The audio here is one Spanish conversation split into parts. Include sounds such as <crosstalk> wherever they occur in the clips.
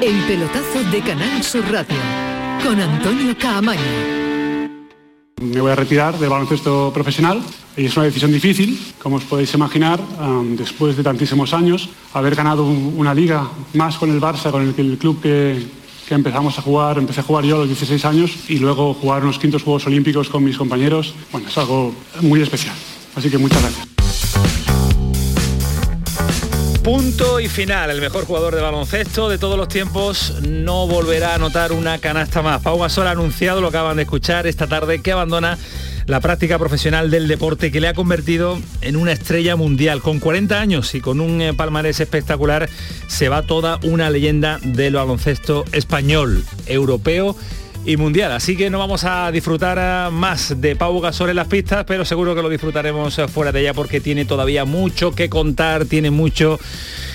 El pelotazo de Canal Sur Radio con Antonio Caamaño. Me voy a retirar del baloncesto profesional y es una decisión difícil, como os podéis imaginar, después de tantísimos años, haber ganado un- una liga más con el Barça, con el club que, que empezamos a jugar, empecé a jugar yo a los 16 años y luego jugar unos quintos Juegos Olímpicos con mis compañeros, bueno, es algo muy especial. Así que muchas gracias. Punto y final. El mejor jugador de baloncesto de todos los tiempos no volverá a anotar una canasta más. Pau Gasol ha anunciado, lo acaban de escuchar esta tarde, que abandona la práctica profesional del deporte que le ha convertido en una estrella mundial. Con 40 años y con un eh, palmarés espectacular, se va toda una leyenda del baloncesto español, europeo y mundial. Así que no vamos a disfrutar ah, más de Pau Gasol en las pistas, pero seguro que lo disfrutaremos eh, fuera de ella porque tiene todavía mucho que contar, tiene mucho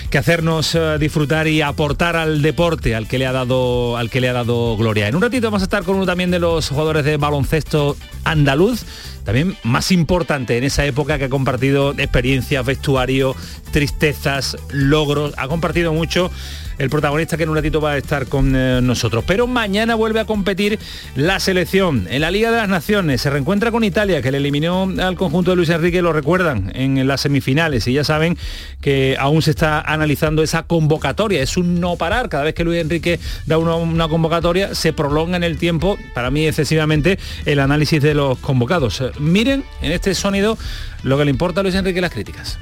que hacernos eh, disfrutar y aportar al deporte al que le ha dado al que le ha dado gloria. En un ratito vamos a estar con uno también de los jugadores de baloncesto andaluz, también más importante en esa época que ha compartido experiencias, vestuario, tristezas, logros, ha compartido mucho el protagonista que en un ratito va a estar con eh, nosotros. Pero mañana vuelve a competir la selección en la Liga de las Naciones. Se reencuentra con Italia, que le eliminó al conjunto de Luis Enrique, lo recuerdan, en las semifinales. Y ya saben que aún se está analizando esa convocatoria. Es un no parar. Cada vez que Luis Enrique da una, convocatoria, se prolonga en el tiempo, para mí excesivamente, el análisis de los convocados. Miren en este sonido lo que le importa a Luis Enrique las críticas.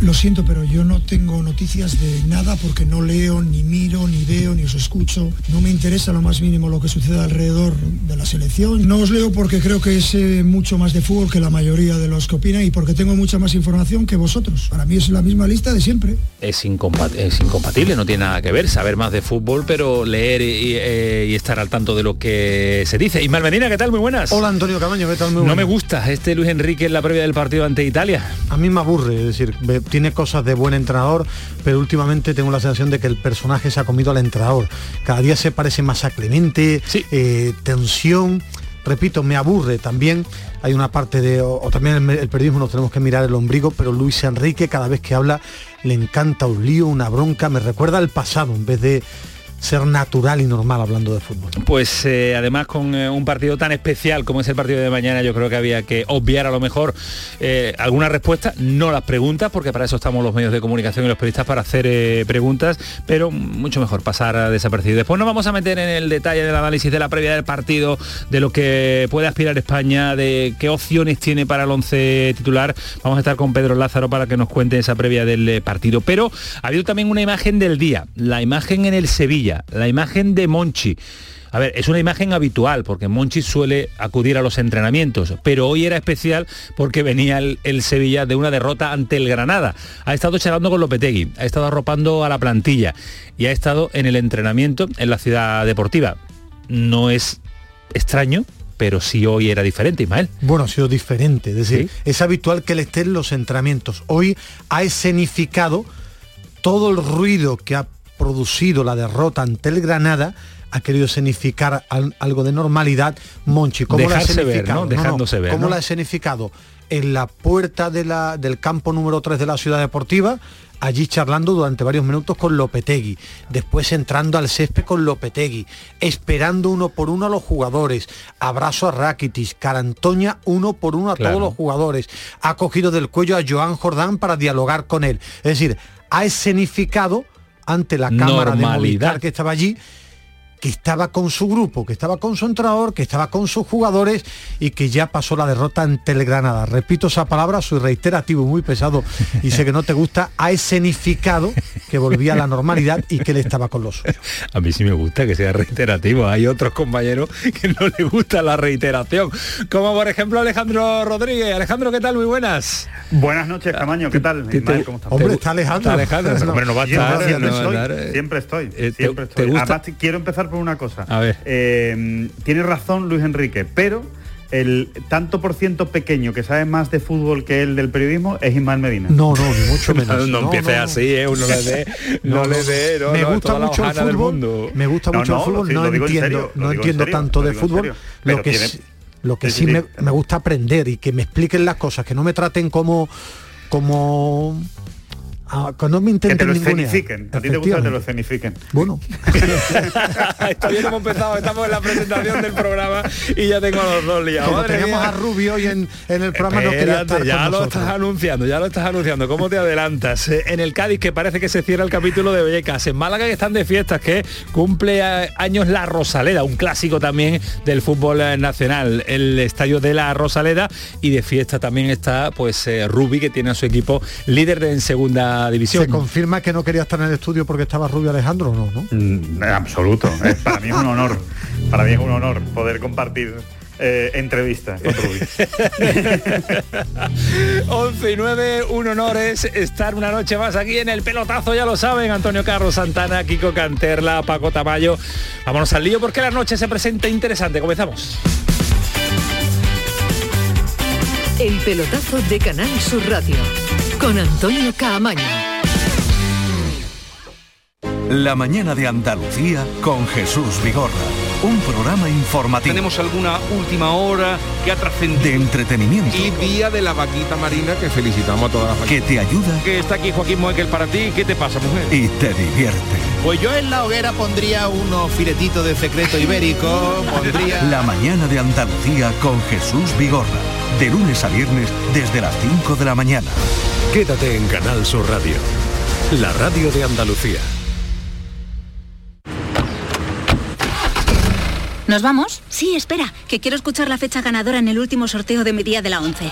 Lo siento, pero yo no tengo noticias de nada porque no leo, ni miro, ni veo, ni os escucho. No me interesa lo más mínimo lo que sucede alrededor de la selección. No os leo porque creo que sé mucho más de fútbol que la mayoría de los que opinan y porque tengo mucha más información que vosotros. Para mí es la misma lista de siempre. es, incompat- es incompatible, no tiene nada que ver saber más de fútbol, pero leer y, eh, y estar al tanto de lo que se dice. Ismael Medina, ¿qué tal? Muy buenas. Hola Antonio Camaño, ¿qué tal? Muy No buenas. me gusta este Luis Enrique en la previa del partido ante Italia. A mí me aburre, es decir, ve- tiene cosas de buen entrenador, pero últimamente tengo la sensación de que el personaje se ha comido al entrenador. Cada día se parece más a Clemente, eh, tensión. Repito, me aburre también. Hay una parte de, o, o también el, el periodismo nos tenemos que mirar el ombligo, pero Luis Enrique cada vez que habla le encanta un lío, una bronca, me recuerda al pasado en vez de ser natural y normal hablando de fútbol. Pues eh, además con eh, un partido tan especial como es el partido de mañana, yo creo que había que obviar a lo mejor eh, algunas respuestas, no las preguntas, porque para eso estamos los medios de comunicación y los periodistas para hacer eh, preguntas, pero mucho mejor pasar a desapercibido. Después nos vamos a meter en el detalle del análisis de la previa del partido, de lo que puede aspirar España, de qué opciones tiene para el once titular. Vamos a estar con Pedro Lázaro para que nos cuente esa previa del partido. Pero ha habido también una imagen del día, la imagen en el Sevilla, la imagen de Monchi. A ver, es una imagen habitual porque Monchi suele acudir a los entrenamientos, pero hoy era especial porque venía el, el Sevilla de una derrota ante el Granada. Ha estado charlando con Lopetegui, ha estado arropando a la plantilla y ha estado en el entrenamiento en la ciudad deportiva. No es extraño, pero sí hoy era diferente, Ismael. Bueno, ha sido diferente. Es decir, es habitual que él esté en los entrenamientos. Hoy ha escenificado todo el ruido que ha producido la derrota ante el Granada. Ha querido escenificar al- algo de normalidad. Monchi, ¿cómo la ha Dejarse ver, escenificado? ¿no? Ver, ¿Cómo la ha escenificado? En la puerta de la- del campo número 3 de la ciudad deportiva, allí charlando durante varios minutos con Lopetegui, después entrando al césped con Lopetegui, esperando uno por uno a los jugadores, abrazo a Rakitic, Carantoña uno por uno a Claro. todos los jugadores, ha cogido del cuello a Joan Jordán para dialogar con él. Es decir, ha escenificado ante la cámara de. Movistar que estaba allí que estaba con su grupo, que estaba con su entrenador, que estaba con sus jugadores y que ya pasó la derrota ante el Granada. Repito esa palabra, soy reiterativo, muy pesado y sé que no te gusta, ha escenificado que volvía a la normalidad y que él estaba con los suyos. A mí sí me gusta que sea reiterativo. Hay otros compañeros que no les gusta la reiteración. Como por ejemplo Alejandro Rodríguez. Alejandro, ¿qué tal? Muy buenas. Buenas noches, Camaño, ¿qué tal? te- Ismael, ¿cómo estás? Hombre, está Alejandro. Está Alejandro, <laughs> pero, hombre, no va a Siempre, estar. siempre no va a estoy, estar, siempre estoy, ¿te- siempre te estoy. gusta? Además, quiero empezar por una cosa. A ver. Eh, tiene razón Luis Enrique, pero el tanto por ciento pequeño que sabe más de fútbol que él del periodismo es Ismael Medina. No, no, ni mucho <laughs> menos. No, empieces así, ¿eh? Uno le dé, no, le dé, no, me no, gusta mucho el del fútbol. mundo. Me gusta No, mucho no, el fútbol, no entiendo, no entiendo tanto de fútbol. Lo que tiene- sí, lo que Sí, me, sí. me gusta aprender y que me expliquen las cosas, que no me traten como como a, que no me Que te intenten lo escenifiquen. A ti te gusta que te lo escenifiquen. Bueno, <laughs> Todavía no hemos empezado, estamos en la presentación del programa y ya tengo a los dos liados. como Madre teníamos mía. a Rubio hoy en, en el programa no quería Espérate, estar ya con lo nosotros. estás anunciando, ya lo estás anunciando. ¿Cómo te adelantas? Eh, En el Cádiz, que parece que se cierra el capítulo de Vallecas. En Málaga, que están de fiestas, que cumple años la Rosaleda, un clásico también del fútbol eh, nacional. El estadio de la Rosaleda y de fiesta también está pues eh, Rubi, que tiene a su equipo líder de, en segunda división. ¿Se confirma que no quería estar en el estudio porque estaba Rubio Alejandro o no? ¿no? Mm, En absoluto. <laughs> Para mí es un honor. Para mí es un honor poder compartir eh, entrevistas con Rubí. <laughs> 11 y 9, un honor es estar una noche más aquí en el pelotazo, ya lo saben, Antonio Carlos Santana, Kiko Canterla, Paco Tamayo. Vámonos al lío porque la noche se presenta interesante. Comenzamos. El pelotazo de Canal Sur Radio con Antonio Caamaño. La mañana de Andalucía con Jesús Vigorra. Un programa informativo. Tenemos alguna última hora que ha trascendido. de entretenimiento Y día de la vaquita marina que felicitamos a todas las que te ayuda Que está aquí Joaquín Moekel para ti. ¿Qué te pasa, mujer? y te divierte. Pues yo en la hoguera pondría unos filetitos de secreto ibérico, pondría... La mañana de Andalucía con Jesús Vigorra. De lunes a viernes desde las 5 de la mañana. Quédate en Canal Sur Radio, la radio de Andalucía. ¿Nos vamos? Sí, espera, que quiero escuchar la fecha ganadora en el último sorteo de mi día de la 11.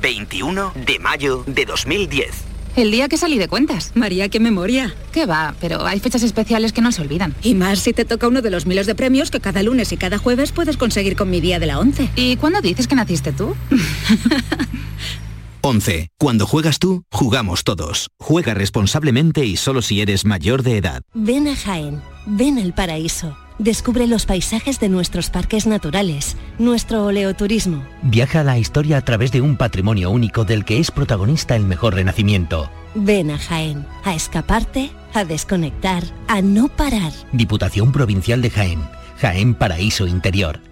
21 de mayo de 2010. El día que salí de cuentas. María, qué memoria. ¿Qué va? Pero hay fechas especiales que no se olvidan. Y más si te toca uno de los miles de premios que cada lunes y cada jueves puedes conseguir con mi día de la 11. ¿Y cuándo dices que naciste tú? <laughs> 11. Cuando juegas tú, jugamos todos. Juega responsablemente y solo si eres mayor de edad. Ven a Jaén, ven al paraíso. Descubre los paisajes de nuestros parques naturales, nuestro oleoturismo. Viaja a la historia a través de un patrimonio único del que es protagonista el mejor renacimiento. Ven a Jaén, a escaparte, a desconectar, a no parar. Diputación Provincial de Jaén. Jaén Paraíso Interior.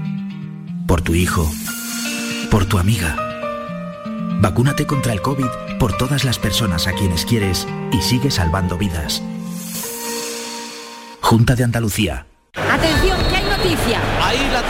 Por tu hijo. Por tu amiga. Vacúnate contra el COVID por todas las personas a quienes quieres y sigue salvando vidas. Junta de Andalucía. Atención,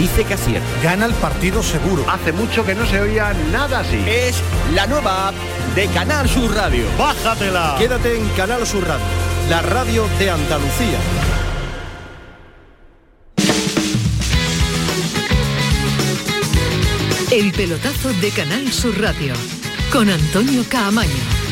dice que acierta. Gana el partido seguro. Hace mucho que no se oía nada así. Es la nueva app de Canal Sur Radio. ¡Bájatela! Quédate en Canal Sur Radio, la radio de Andalucía. El pelotazo de Canal Sur Radio con Antonio Caamaño.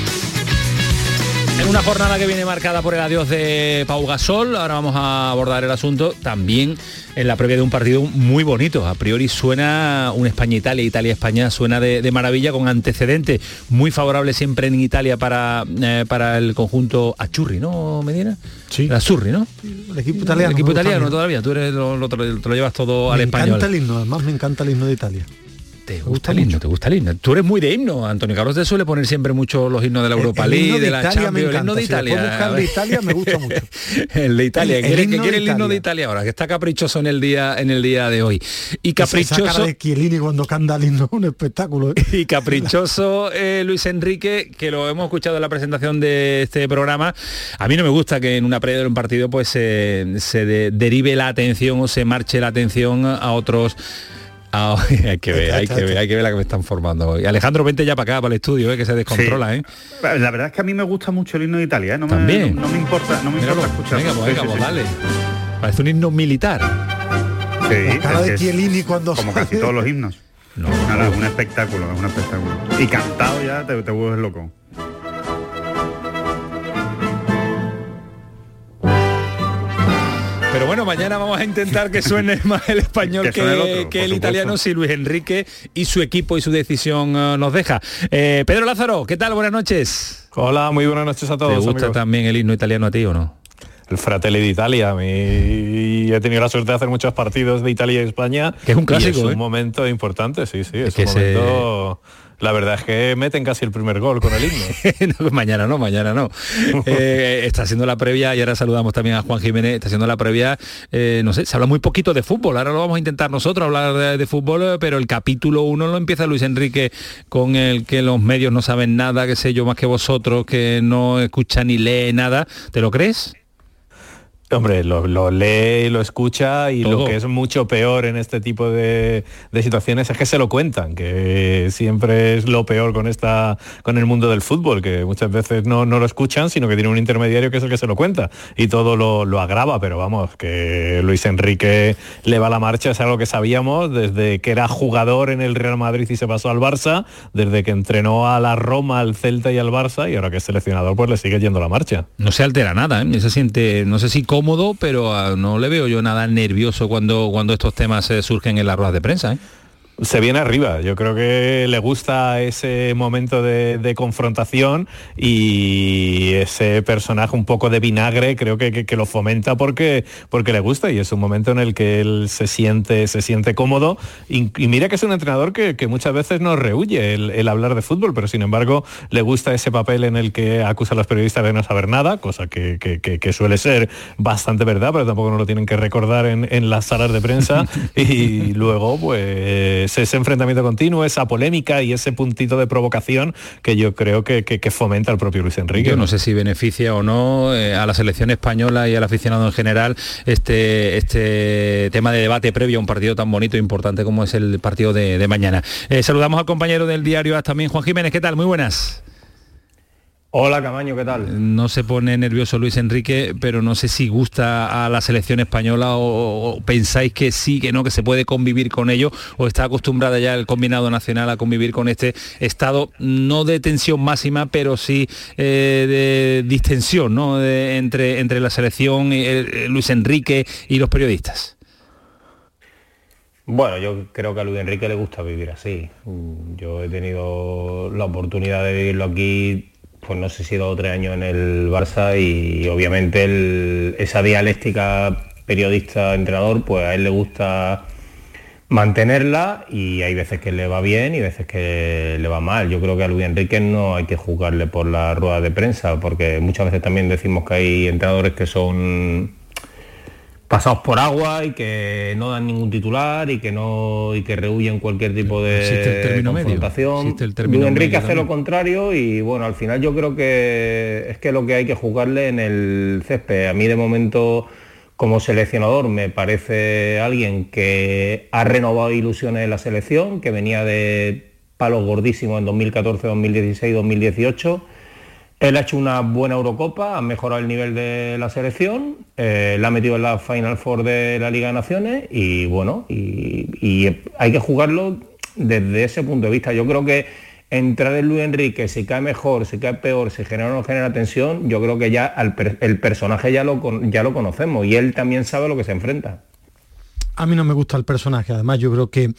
En una jornada que viene marcada por el adiós de Pau Gasol, ahora vamos a abordar el asunto también en la previa de un partido muy bonito. A priori suena un España-Italia, Italia-España suena de, de, maravilla con antecedentes muy favorables siempre en Italia para, eh, para el conjunto Achurri, ¿no, Medina? Sí. El Achurri, ¿no? El equipo italiano. El equipo italiano todavía, tú eres, lo, lo, te lo llevas todo me al español. Me encanta el himno, además me encanta el himno de Italia. Te gusta el himno, te gusta el himno. Tú eres muy de himno, Antonio Carlos te suele poner siempre mucho los himnos de la Europa el, el League, de, de la Italia Champions, el himno de si Italia. el de Italia me gusta mucho. <laughs> el de Italia, el, ¿quiere, el que quiere el Italia. himno de Italia ahora? Que está caprichoso en el día en el día de hoy. Y caprichoso Esa cara de Chiellini cuando canta el himno un espectáculo. ¿eh? <laughs> Y caprichoso eh, Luis Enrique, que lo hemos escuchado en la presentación de este programa. A mí no me gusta que en una previa de un partido pues eh, se de, derive la atención o se marche la atención a otros Ah, <laughs> hay que ver, hay que ver, hay que ver la que me están formando hoy. Alejandro, vente ya para acá, para el estudio, ¿eh? que se descontrola, sí. ¿eh? La verdad es que a mí me gusta mucho el himno de Italia, ¿eh? no, ¿También? Me, no, no, me importa, no me Míralo, importa escucharlo. Venga, pues, venga, pues, dale. Parece un himno militar. Sí, cara de Chiellini cuando Como casi todos los himnos. No, Nada, es un espectáculo, es un espectáculo. Y cantado ya te, te vuelves loco. Pero bueno, mañana vamos a intentar que suene <laughs> más el español Que el otro, que por el supuesto. italiano si Luis Enrique y su equipo y su decisión eh, nos deja. Eh, Pedro Lázaro, ¿qué tal? Buenas noches. Hola, muy buenas noches a todos. ¿Te gusta amigos. también el himno italiano a ti o no? El Fratelli d'Italia. Y he tenido la suerte de hacer muchos partidos de Italia y España. Que es un y clásico, es un ¿eh? momento importante, sí, sí. Es, que un se- momento... La verdad es que meten casi el primer gol con el himno. <laughs> No, mañana no, mañana no. <laughs> Eh, está haciendo la previa y ahora saludamos también a Juan Jiménez, está haciendo la previa, eh, no sé, se habla muy poquito de fútbol, ahora lo vamos a intentar nosotros hablar de, de fútbol, pero el capítulo 1 lo empieza Luis Enrique con el que los medios no saben nada, que sé yo, más que vosotros, que no escucha ni lee nada. ¿Te lo crees? Hombre, lo, lo lee y lo escucha y Todo. lo que es mucho peor en este tipo de, de situaciones es que se lo cuentan, que siempre es lo peor con esta con el mundo del fútbol, que muchas veces no, no lo escuchan, sino que tiene un intermediario que es el que se lo cuenta y todo lo, lo agrava, pero vamos, que Luis Enrique le va la marcha, es algo que sabíamos desde que era jugador en el Real Madrid y se pasó al Barça, desde que entrenó a la Roma, al Celta y al Barça y ahora que es seleccionador pues le sigue yendo la marcha. No se altera nada, ¿eh? se siente, no sé si cómodo, pero ah, no le veo yo nada nervioso cuando, cuando estos temas eh, surgen en las ruedas de prensa. ¿eh? Se viene arriba. Yo creo que le gusta ese momento de, de confrontación y ese personaje un poco de vinagre, creo que, que- que lo fomenta porque, porque le gusta y es un momento en el que él se siente, se siente cómodo. Y, y mira que es un entrenador que, que muchas veces nos rehuye el, el hablar de fútbol, pero sin embargo le gusta ese papel en el que acusa a los periodistas de no saber nada, cosa que, suele ser bastante verdad, pero tampoco nos lo tienen que recordar en, en las salas de prensa. <laughs> y luego, pues, ese enfrentamiento continuo, esa polémica y ese puntito de provocación que yo creo que, que- fomenta el propio Luis Enrique. Yo no sé si beneficia o no eh, a la selección española y al aficionado en general este, este tema de debate previo a un partido tan bonito e importante como es el partido de, mañana. Eh, saludamos al compañero del diario AS también, Juan Jiménez, ¿qué tal? Muy buenas. Hola Camaño, ¿qué tal? No se pone nervioso Luis Enrique, pero no sé si gusta a la selección española o, o pensáis que sí, que no, que se puede convivir con ello, o está acostumbrada ya el combinado nacional a convivir con este estado, no de tensión máxima, pero sí eh, de distensión ¿no? De- entre, entre la selección, y, eh, Luis Enrique y los periodistas. Bueno, yo creo que a Luis Enrique le gusta vivir así. Yo he tenido la oportunidad de vivirlo aquí, pues no sé si dos o tres años en el Barça y obviamente esa dialéctica periodista-entrenador, pues a él le gusta mantenerla y hay veces que le va bien y veces que le va mal. Yo creo que a Luis Enrique no hay que juzgarle por la rueda de prensa, porque muchas veces también decimos que hay entrenadores que son pasados por agua y que no dan ningún titular y que no y que rehuyen cualquier tipo de Existe el término medio, confrontación. existe el término Luis Enrique medio hace lo contrario y bueno, al final yo creo que es que lo que hay que jugarle en el césped. A mí de momento como seleccionador me parece alguien que ha renovado ilusiones en la selección, que venía de palos gordísimos en 2014, 2016, 2018. Él ha hecho una buena Eurocopa, ha mejorado el nivel de la selección, eh, la ha metido en la Final Four de la Liga de Naciones y bueno, y, hay que jugarlo desde ese punto de vista. Yo creo que entrar en Luis Enrique, si cae mejor, si cae peor, si genera o no genera tensión, yo creo que ya el personaje ya lo, ya lo conocemos y él también sabe lo que se enfrenta. A mí no me gusta el personaje, además yo creo que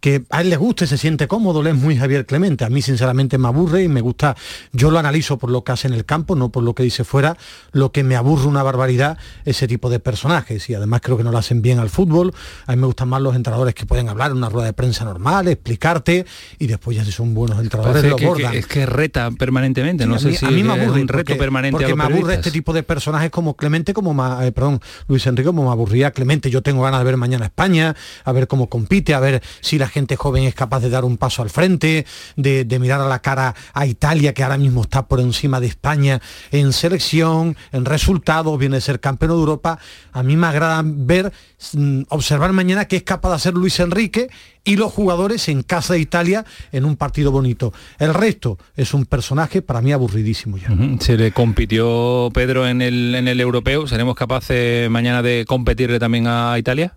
que a él le guste, se siente cómodo, le es muy Javier Clemente. A mí sinceramente me aburre y me gusta, yo lo analizo por lo que hace en el campo, no por lo que dice fuera, lo que me aburre una barbaridad ese tipo de personajes y además creo que no lo hacen bien al fútbol. A mí me gustan más los entrenadores que pueden hablar en una rueda de prensa normal, explicarte y después ya si son buenos entrenadores lo que- bordan. que- es que reta permanentemente, no Sí, sé a mí, si a mí me es aburre un reto porque, permanente a porque los me aburre periodistas. este tipo de personajes como Clemente como ma- eh, perdón Luis Enrique como me aburría Clemente yo tengo ganas de ver mañana España a ver cómo compite a ver si la gente joven es capaz de dar un paso al frente de, mirar a la cara a Italia que ahora mismo está por encima de España en selección en resultados viene de ser campeón de Europa a mí me agrada ver mm, observar mañana qué es capaz de hacer Luis Enrique y los jugadores en casa de Italia en un partido bonito el resto es un personaje para mí aburridísimo ya Se le compitió Pedro en el, en el europeo. ¿Seremos capaces mañana de competirle también a Italia?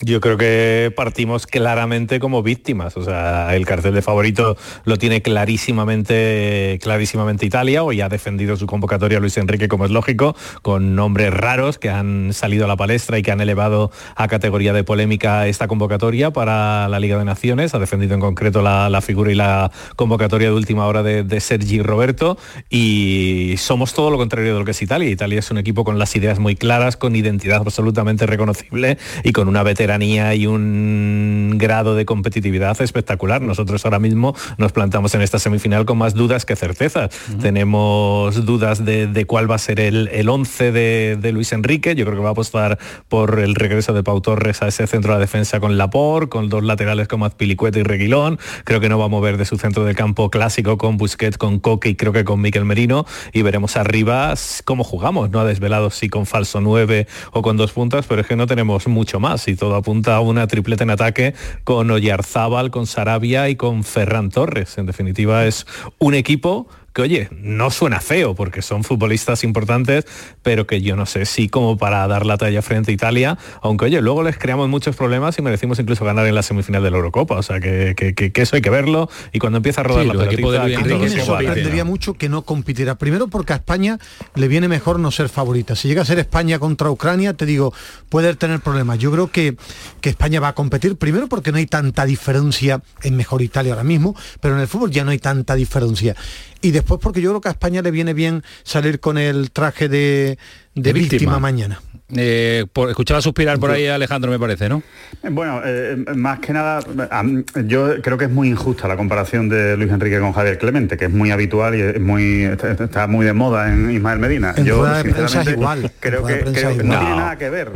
Yo creo que partimos claramente como víctimas. O sea, el cartel de favorito lo tiene clarísimamente, clarísimamente Italia. Hoy ha defendido su convocatoria Luis Enrique, como es lógico, con nombres raros que han salido a la palestra y que han elevado a categoría de polémica esta convocatoria para la Liga de Naciones. Ha defendido en concreto la, figura y la convocatoria de última hora de, de Sergi Roberto. Y somos todo lo contrario de lo que es Italia. Italia es un equipo con las ideas muy claras, con identidad absolutamente reconocible y con una veteranía y un grado de competitividad espectacular. Nosotros ahora mismo nos plantamos en esta semifinal con más dudas que certezas. Tenemos dudas de, cuál va a ser el, el 11 de, Luis Enrique. Yo creo que va a apostar por el regreso de Pau Torres a ese centro de la defensa con Lapor, con dos laterales como Azpilicueta y Reguilón. Creo que no va a mover de su centro de campo clásico con Busquets, con Coque y creo que con Miquel Merino. Y veremos arriba cómo jugamos. No ha desvelado si con falso 9 o con dos puntas, pero es que no tenemos mucho más y todo apunta a una tripleta en ataque con Oyarzábal, con Sarabia y con Ferran Torres. En definitiva, es un equipo que oye, no suena feo porque son futbolistas importantes, pero que yo no sé si como para dar la talla frente a Italia, aunque oye, luego les creamos muchos problemas y merecimos incluso ganar en la semifinal de la Eurocopa, o sea que, eso hay que verlo y cuando empieza a rodar la pelotita, de me sorprendería mucho que no compitiera, primero porque a España le viene mejor no ser favorita, si llega a ser España contra Ucrania, te digo, puede tener problemas, yo creo que, que España va a competir, primero porque no hay tanta diferencia en mejor Italia ahora mismo, pero en el fútbol ya no hay tanta diferencia y después porque yo creo que a España le viene bien salir con el traje de, de, víctima mañana. Eh, por, escuchaba suspirar por ahí Alejandro, me parece, ¿no? Bueno, eh, más que nada, yo creo que es muy injusta la comparación de Luis Enrique con Javier Clemente, que es muy habitual y es muy, está muy de moda en Ismael Medina. yo, sinceramente, igual. creo que, no, tiene nada que ver.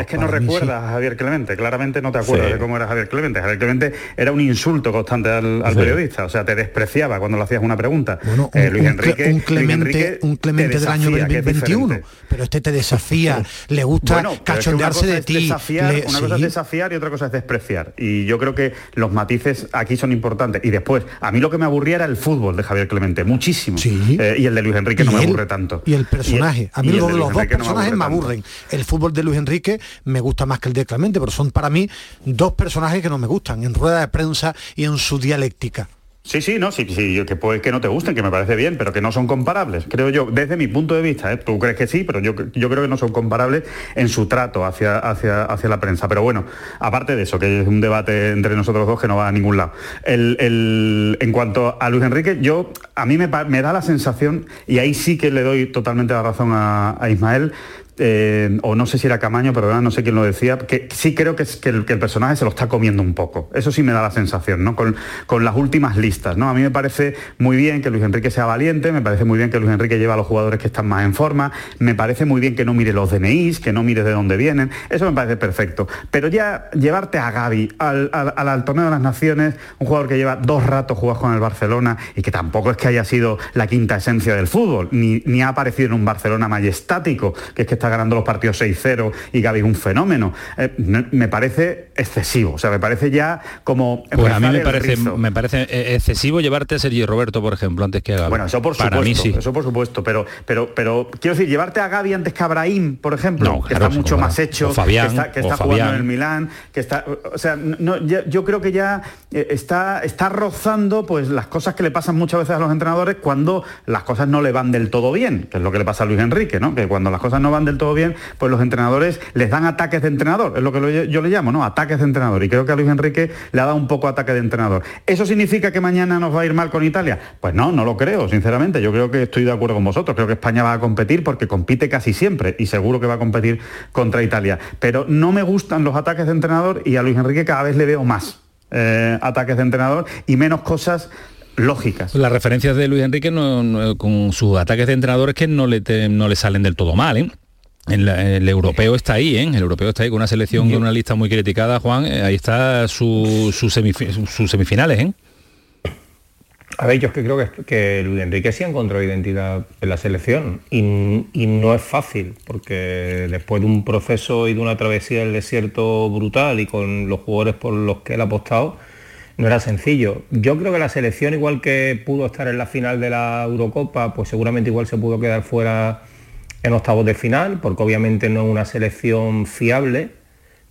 es que no, recuerdas a Javier Clemente, claramente no te acuerdas de cómo era Javier Clemente. Javier Clemente era un insulto constante al, periodista, o sea, te despreciaba cuando le hacías una pregunta. Eh, Luis, Enrique, un Clemente, un Clemente del año 2021, pero este te desafía <laughs> le gusta cachondearse de ti. una cosa es desafiar y otra cosa es despreciar. Y yo creo que los matices aquí son importantes. Y después, a mí lo que me aburría era el fútbol de Javier Clemente, muchísimo. Eh, y el de Luis Enrique no me aburre tanto. Y el personaje. a mí los, dos personajes me, aburren. El fútbol de Luis Enrique me gusta más que el de Clemente, pero son para mí dos personajes que no me gustan, en rueda de prensa y en su dialéctica. Sí, sí, no, sí, sí, que puede que no te gusten, que me parece bien, pero que no son comparables, creo yo, desde mi punto de vista, ¿eh? tú crees que sí, pero yo, yo creo que no son comparables en su trato hacia, hacia, hacia la prensa. Pero bueno, aparte de eso, que es un debate entre nosotros dos que no va a ningún lado. en cuanto a Luis Enrique, yo a mí me, da la sensación, y ahí sí que le doy totalmente la razón a Ismael, eh, o no sé si era Camaño, pero no sé quién lo decía, que sí creo que, es, que, el, personaje se lo está comiendo un poco. Eso sí me da la sensación, ¿no? Con, las últimas listas, ¿no? A mí me parece muy bien que Luis Enrique sea valiente, me parece muy bien que Luis Enrique lleve a los jugadores que están más en forma, me parece muy bien que no mire los DNIs, que no mire de dónde vienen, eso me parece perfecto. Pero ya llevarte a Gaby al, torneo de las naciones, un jugador que lleva dos ratos jugados con el Barcelona y que tampoco es que haya sido la quinta esencia del fútbol, ni, ni ha aparecido en un Barcelona majestático, que es que está ganando los partidos 6-0 y Gaby un fenómeno. Eh, me parece excesivo, o sea, me parece ya como... Pues a mí me parece, me parece eh, excesivo llevarte a Sergio Roberto, por ejemplo, antes que a Gaby. Bueno, eso por supuesto, mí sí. eso por supuesto, pero, pero, pero quiero decir, llevarte a Gaby antes que a Brahim, por ejemplo, que está mucho más hecho, Fabián, que está, jugando en el Milán, que está... O sea, no, yo creo que ya eh, está, está rozando pues las cosas que le pasan muchas veces a los entrenadores cuando las cosas no le van del todo bien, que es lo que le pasa a Luis Enrique, ¿no? Que cuando las cosas no van del todo bien, pues los entrenadores les dan ataques de entrenador, es lo que yo le llamo, ¿no? Ataques de entrenador. Y creo que a Luis Enrique le ha dado un poco ataque de entrenador. ¿Eso significa que mañana nos va a ir mal con Italia? Pues no, no lo creo, sinceramente. Yo creo que estoy de acuerdo con vosotros. Creo que España va a competir porque compite casi siempre y seguro que va a competir contra Italia. Pero no me gustan los ataques de entrenador y a Luis Enrique cada vez le veo más. Eh, ataques de entrenador y menos cosas lógicas. Las referencias de Luis Enrique con sus ataques de entrenadores que no le, no le salen del todo mal, ¿eh? El europeo está ahí, ¿eh? El europeo está ahí con una selección con una lista muy criticada, Juan. Eh, ahí está sus su semifinales, ¿eh? A ver, yo es que creo que, que Luis Enrique sí ha encontrado identidad en la selección y, no es fácil, porque después de un proceso y de una travesía del desierto brutal y con los jugadores por los que él ha apostado, no era sencillo. Yo creo que la selección, igual que pudo estar en la final de la Eurocopa, pues seguramente igual se pudo quedar fuera en octavos de final, porque obviamente no es una selección fiable,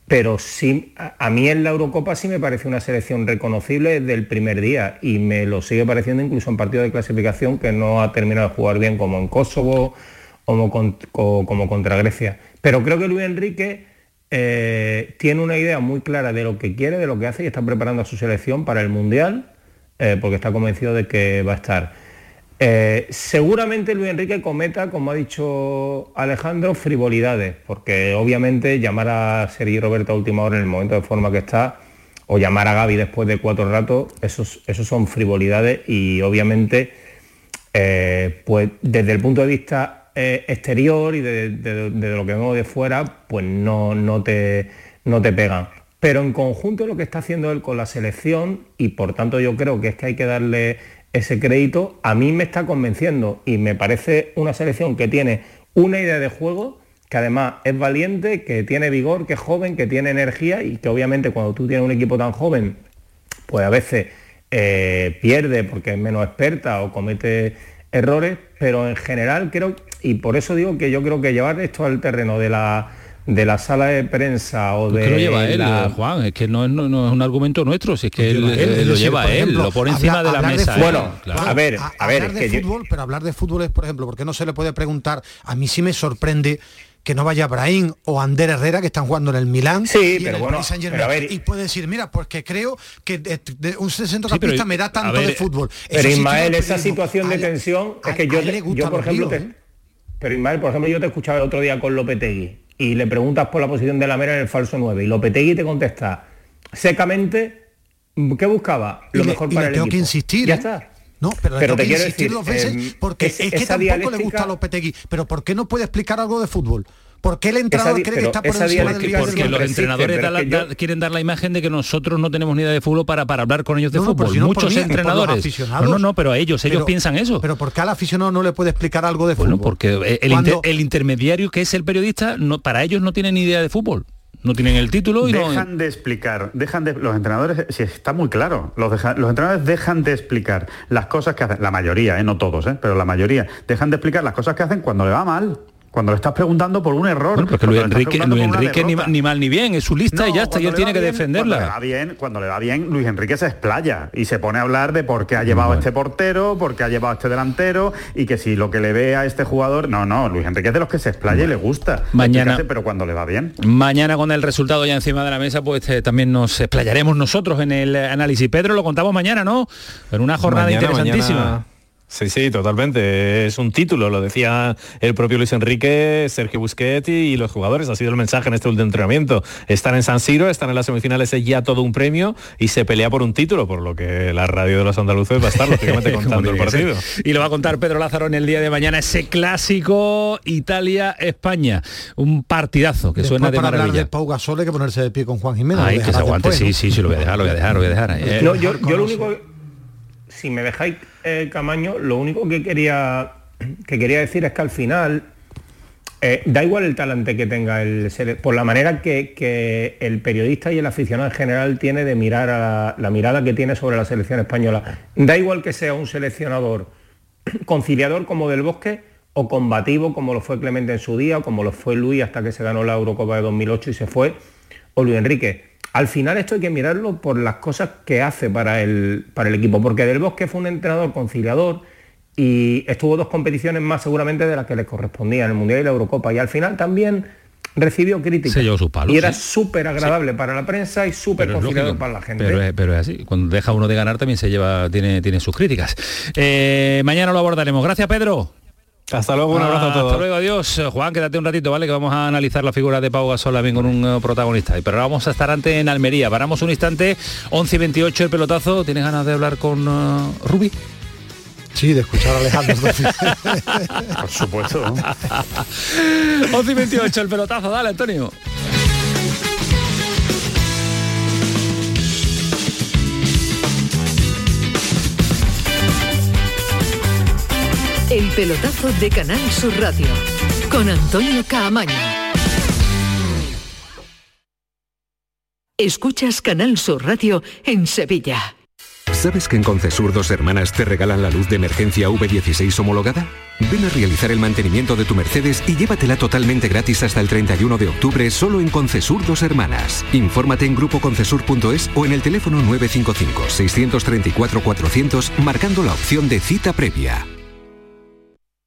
pero sí, a, mí en la Eurocopa sí me parece una selección reconocible desde el primer día y me lo sigue pareciendo incluso en partidos de clasificación que no ha terminado de jugar bien como en Kosovo o como, contra Grecia. Pero creo que Luis Enrique eh, tiene una idea muy clara de lo que quiere, de lo que hace y está preparando a su selección para el Mundial eh, porque está convencido de que va a estar. Eh, seguramente Luis Enrique cometa, como ha dicho Alejandro, frivolidades, porque obviamente llamar a Sergi Roberto a última hora en el momento de forma que está, o llamar a Gaby después de cuatro ratos, esos, esos son frivolidades y obviamente, eh, pues desde el punto de vista eh, exterior y de, lo que vemos de fuera, pues no, no, te, no te pegan. Pero en conjunto lo que está haciendo él con la selección, y por tanto yo creo que es que hay que darle ese crédito a mí me está convenciendo y me parece una selección que tiene una idea de juego que además es valiente, que tiene vigor, que es joven, que tiene energía y que obviamente cuando tú tienes un equipo tan joven, pues a veces eh, pierde porque es menos experta o comete errores, pero en general creo, y por eso digo que yo creo que llevar esto al terreno de la de la sala de prensa o de lo lleva él, Juan, es que no es, un argumento nuestro, si es que él, lo lleva él, lo pone encima de la mesa. bueno, a ver, a, ver, hablar de fútbol, pero hablar de fútbol es, por ejemplo, porque no se le puede preguntar, a mí sí me sorprende que no vaya Brahim o Ander Herrera que están jugando en el Milán sí, pero bueno, y puede decir mira porque creo que un centrocampista me da tanto de fútbol pero Ismael esa situación de tensión es que yo, yo por ejemplo ¿eh? pero Ismael por ejemplo yo te escuchaba el otro día con Lopetegui y le preguntas por la posición de la mera en el falso 9 y Lopetegui te contesta secamente ¿qué buscaba? Lo mejor para el tengo que insistir. Ya ¿eh? está. No, pero, pero te quiero insistir dos veces em, porque es, que tampoco le gusta a Lopetegui. Pero ¿por qué no puede explicar algo de fútbol? ¿Por qué el entrenador cree que está por encima del Porque los entrenadores quieren dar la imagen de que nosotros no tenemos ni idea de fútbol para, para hablar con ellos de fútbol. Muchos entrenadores. No, no, pero a ellos, ellos piensan eso. Pero ¿por qué al aficionado no le puede explicar algo de fútbol? Bueno, porque el, intermediario que es el periodista, no, para ellos no tiene ni idea de fútbol no tienen el título y dejan de explicar, dejan de los entrenadores, si está muy claro, los, los entrenadores dejan de explicar las cosas que hacen, la mayoría, ¿eh? no todos, ¿eh? pero la mayoría, dejan de explicar las cosas que hacen cuando le va mal cuando le estás preguntando por un error. porque Luis Enrique, Enrique ni, mal ni bien, es su lista y ya está, y él tiene que defenderla. Cuando le, va bien, cuando le va bien, Luis Enrique se explaya y se pone a hablar de por qué ha llevado a este portero, por qué ha llevado a este delantero y que si lo que le ve a este jugador. No, no, Luis Enrique es de los que se explaya y le gusta. Mañana. pero cuando le va bien. Mañana con el resultado ya encima de la mesa, pues eh, también nos explayaremos nosotros en el análisis. Pedro, lo contamos mañana, ¿no? En una jornada interesantísima. Sí, sí, totalmente. Es un título, lo decía el propio Luis Enrique, Sergio Busquets y los jugadores. Ha sido el mensaje en este último entrenamiento. Están en San Siro, están en las semifinales, es ya todo un premio y se pelea por un título, por lo que la radio de los andaluces va a estar lógicamente <laughs> contando el partido. Y lo va a contar Pedro Lázaro en el día de mañana, ese clásico Italia-España. Un partidazo que suena de maravilla. Hablar de Pau Gasol hay que ponerse de pie con Juan Jiménez. Ay, que se aguante, sí, sí, sí, lo voy a dejar, lo voy a dejar, lo voy a dejar. Eh, yo, yo lo único, si me dejáis eh, Camaño, lo único que quería, que quería decir es que al final eh, da igual el talante que tenga el por la manera que, el periodista y el aficionado en general tiene de mirar a la, mirada que tiene sobre la selección española. Da igual que sea un seleccionador <clears throat> conciliador como del Bosque o combativo como lo fue Clemente en su día o como lo fue Luis hasta que se ganó la Eurocopa de 2008 y se fue, o Luis Enrique. Al final esto hay que mirarlo por las cosas que hace para el, para el equipo, porque Del Bosque fue un entrenador conciliador y estuvo dos competiciones más seguramente de las que le correspondían, el Mundial y la Eurocopa, y al final también recibió críticas. y era súper agradable para la prensa y súper conciliador para la gente. Pero es, así, cuando deja uno de ganar también se lleva, tiene, tiene sus críticas. Eh, mañana lo abordaremos. Gracias Pedro. Hasta luego, un abrazo a todos. Hasta luego, adiós. Juan, quédate un ratito, ¿vale? Que vamos a analizar la figura de Pau Gasol también con un eh, protagonista. Pero vamos a estar antes en Almería. Paramos un instante, 11 y 28 el pelotazo. ¿Tienes ganas de hablar con uh, Rubi? Sí, de escuchar a Alejandro. <laughs> Por supuesto. <laughs> 11 y 28 el pelotazo, dale, Antonio. El pelotazo de Canal Sur Radio con Antonio Caamaño. Escuchas Canal Sur Radio en Sevilla. ¿Sabes que en Concesur dos hermanas te regalan la luz de emergencia V16 homologada? Ven a realizar el mantenimiento de tu Mercedes y llévatela totalmente gratis hasta el 31 de octubre solo en Concesur Dos Hermanas. Infórmate en grupoconcesur.es o en el teléfono 955-634-400 marcando la opción de cita previa.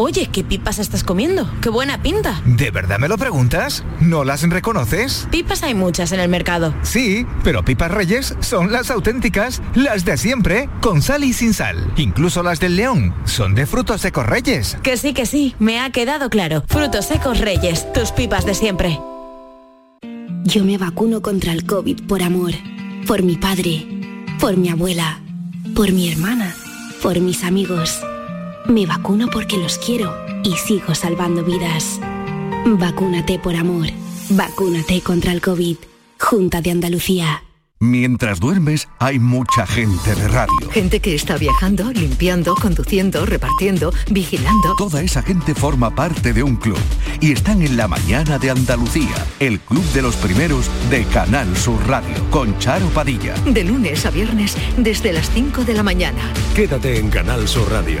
Oye, ¿qué pipas estás comiendo? ¡Qué buena pinta! ¿De verdad me lo preguntas? ¿No las reconoces? Pipas hay muchas en el mercado. Sí, pero pipas reyes son las auténticas, las de siempre, con sal y sin sal. Incluso las del león son de frutos secos reyes. Que sí, que sí, me ha quedado claro. Frutos secos reyes, tus pipas de siempre. Yo me vacuno contra el COVID por amor, por mi padre, por mi abuela, por mi hermana, por mis amigos. Me vacuno porque los quiero y sigo salvando vidas. Vacúnate por amor. Vacúnate contra el COVID. Junta de Andalucía. Mientras duermes, hay mucha gente de radio. Gente que está viajando, limpiando, conduciendo, repartiendo, vigilando. Toda esa gente forma parte de un club y están en la mañana de Andalucía, el club de los primeros de Canal Sur Radio, con Charo Padilla. De lunes a viernes desde las 5 de la mañana. Quédate en Canal Sur Radio,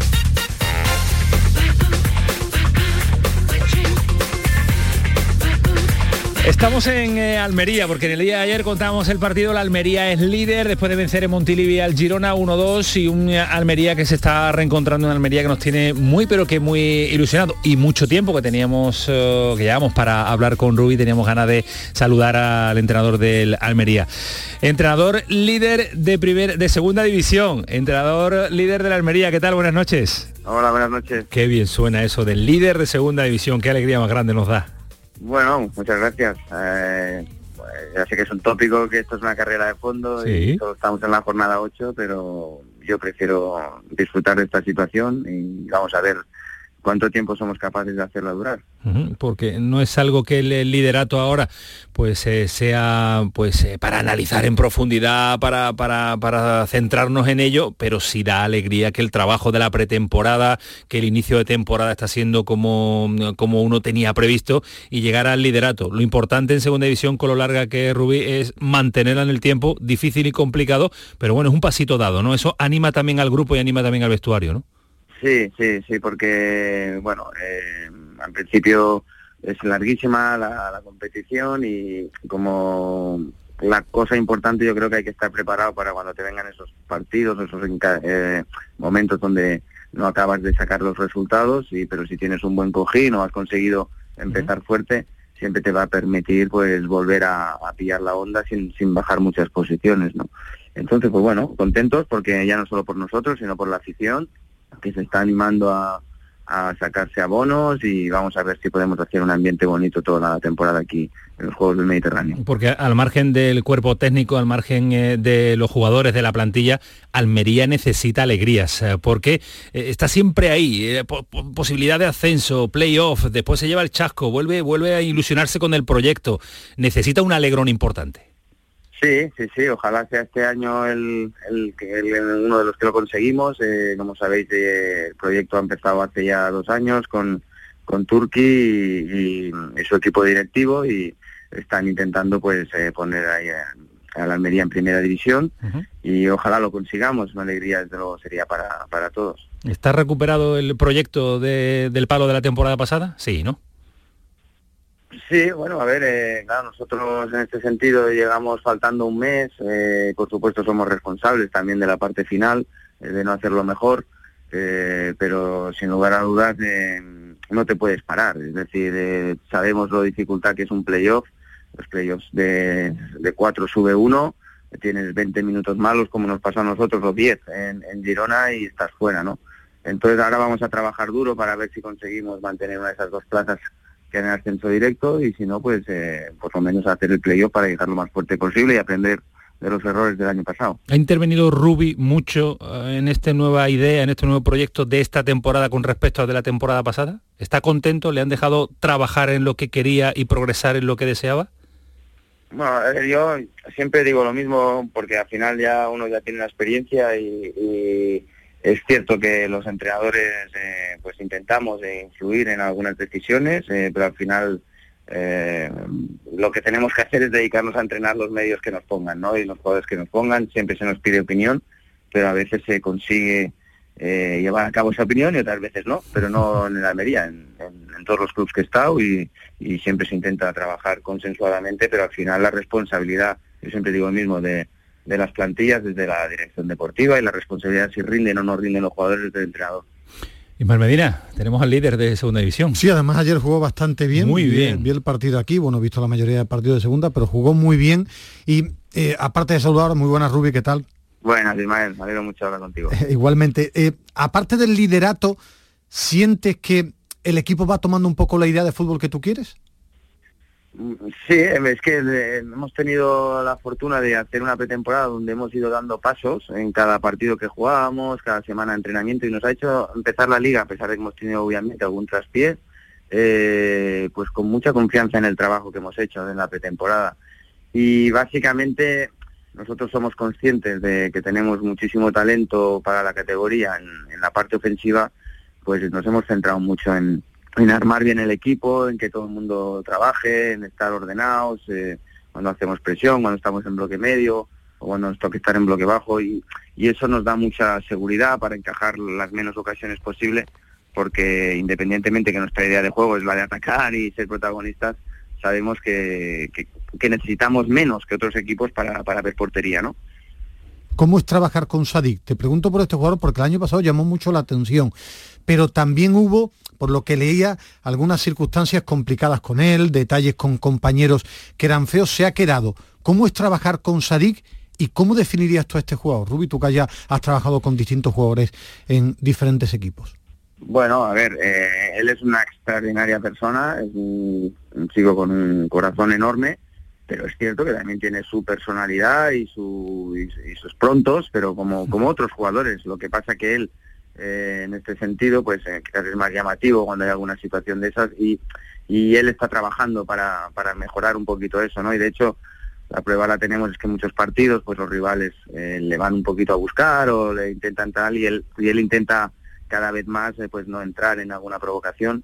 Estamos en eh, Almería, porque en el día de ayer contábamos el partido, la Almería es líder después de vencer en Montilivi al Girona 1-2 y un Almería que se está reencontrando, en Almería que nos tiene muy pero que muy ilusionado y mucho tiempo que teníamos, eh, que llevamos para hablar con Rubí, teníamos ganas de saludar al entrenador del Almería. Entrenador líder de, primer, de segunda división, entrenador líder de la Almería, ¿qué tal? Buenas noches. Hola, buenas noches. Qué bien suena eso del líder de segunda división, qué alegría más grande nos da. Bueno, muchas gracias. Eh, pues, ya sé que es un tópico, que esto es una carrera de fondo Sí. y solo estamos en la jornada 8, pero yo prefiero disfrutar de esta situación y vamos a ver cuánto tiempo somos capaces de hacerla durar. Porque no es algo que el, liderato ahora pues eh, sea pues eh, para analizar en profundidad para, para, para centrarnos en ello pero sí da alegría que el trabajo de la pretemporada que el inicio de temporada está siendo como, como uno tenía previsto y llegar al liderato. Lo importante en segunda división con lo larga que es Rubí es mantenerla en el tiempo difícil y complicado pero bueno es un pasito dado no eso anima también al grupo y anima también al vestuario no Sí, sí, sí, porque, bueno, eh, al principio es larguísima la, la competición y como la cosa importante yo creo que hay que estar preparado para cuando te vengan esos partidos, esos eh, momentos donde no acabas de sacar los resultados, y pero si tienes un buen cojín o has conseguido empezar fuerte, siempre te va a permitir pues volver a, a pillar la onda sin, sin bajar muchas posiciones, ¿no? Entonces, pues bueno, contentos porque ya no solo por nosotros, sino por la afición, que se está animando a, a sacarse abonos y vamos a ver si podemos hacer un ambiente bonito toda la temporada aquí en los Juegos del Mediterráneo. Porque al margen del cuerpo técnico, al margen eh, de los jugadores de la plantilla, Almería necesita alegrías, eh, porque eh, está siempre ahí, po- po- posibilidad de ascenso, playoff, después se lleva el chasco, vuelve, vuelve a ilusionarse con el proyecto, necesita un alegrón importante. Sí, sí, sí, ojalá sea este año el, el, el- uno de los que lo conseguimos. Eh, como sabéis, eh, el proyecto ha empezado hace ya dos años con, con Turki y, y- y su equipo directivo y están intentando pues eh, poner ahí a, a la Almería en primera división y ojalá lo consigamos. Una alegría, desde luego, sería para, para todos. ¿Está recuperado el proyecto de- del palo de la temporada pasada? Sí, ¿no? Sí, bueno, a ver, eh, nosotros en este sentido llegamos faltando un mes, eh, por supuesto somos responsables también de la parte final, eh, de no hacerlo mejor, eh, pero sin lugar a dudas eh, no te puedes parar, es decir, sabemos lo dificultad que es un playoff, los playoffs de, de 4 sube uno, tienes 20 minutos malos como nos pasó a nosotros los 10 en, en Girona y estás fuera, ¿no? Entonces ahora vamos a trabajar duro para ver si conseguimos mantener una de esas dos plazas que en el ascenso directo y si no, pues eh, por lo menos hacer el playoff para llegar lo más fuerte posible y aprender de los errores del año pasado. ¿Ha intervenido Rubi mucho eh, en esta nueva idea, en este nuevo proyecto de esta temporada con respecto a de la temporada pasada? ¿Está contento? ¿Le han dejado trabajar en lo que quería y progresar en lo que deseaba? Bueno, yo siempre digo lo mismo porque al final ya uno ya tiene la experiencia y, es cierto que los entrenadores eh, pues intentamos influir en algunas decisiones, pero al final eh, lo que tenemos que hacer es dedicarnos a entrenar los medios que nos pongan, ¿no? Y los jugadores que nos pongan, siempre se nos pide opinión, pero a veces se consigue eh, llevar a cabo esa opinión y otras veces no, pero no en la Almería, en, todos los clubes que he estado y, siempre se intenta trabajar consensuadamente, pero al final la responsabilidad, yo siempre digo lo mismo, de, de las plantillas desde la dirección deportiva y la responsabilidad si rinden o no rinden los jugadores del entrenador. Ismael Medina, tenemos al líder de segunda división. Sí, además ayer jugó bastante bien. Muy bien. Vi, el partido aquí, bueno, he visto la mayoría de partidos de segunda, pero jugó muy bien. Y eh, aparte de saludar, muy buenas, Rubi, ¿qué tal? Buenas, Ismael, me alegro mucho hablar contigo. <laughs> igualmente. Eh, aparte del liderato, ¿sientes que el equipo va tomando un poco la idea de fútbol que tú quieres? Sí, es que eh, hemos tenido la fortuna de hacer una pretemporada donde hemos ido dando pasos en cada partido que jugábamos, cada semana de entrenamiento y nos ha hecho empezar la liga, a pesar de que hemos tenido obviamente algún traspié, eh, pues con mucha confianza en el trabajo que hemos hecho en la pretemporada. Y básicamente nosotros somos conscientes de que tenemos muchísimo talento para la categoría en la parte ofensiva, pues nos hemos centrado mucho en, en armar bien el equipo, en que todo el mundo trabaje, en estar ordenados, eh, cuando hacemos presión, cuando estamos en bloque medio o cuando nos toca estar en bloque bajo y, y eso nos da mucha seguridad para encajar las menos ocasiones posible porque independientemente que nuestra idea de juego es la de atacar y ser protagonistas, sabemos que, que, necesitamos menos que otros equipos para, para ver portería, ¿no? ¿Cómo es trabajar con Sadik? Te pregunto por este jugador porque el año pasado llamó mucho la atención, pero también hubo por lo que leía, algunas circunstancias complicadas con él, detalles con compañeros que eran feos, se ha quedado. ¿Cómo es trabajar con Sadik y cómo definirías tú a este jugador? Rubi, tú que ya has trabajado con distintos jugadores en diferentes equipos. Bueno, a ver, eh, él es una extraordinaria persona, es un, chico con un corazón enorme, pero es cierto que también tiene su personalidad y, su, y, sus prontos, pero como, como otros jugadores. Lo que pasa que él eh, en este sentido, pues eh, quizás es más llamativo cuando hay alguna situación de esas y, y él está trabajando para, para mejorar un poquito eso, ¿no? Y de hecho, la prueba la tenemos es que muchos partidos, pues los rivales eh, le van un poquito a buscar o le intentan tal y él, y él intenta cada vez más pues no entrar en alguna provocación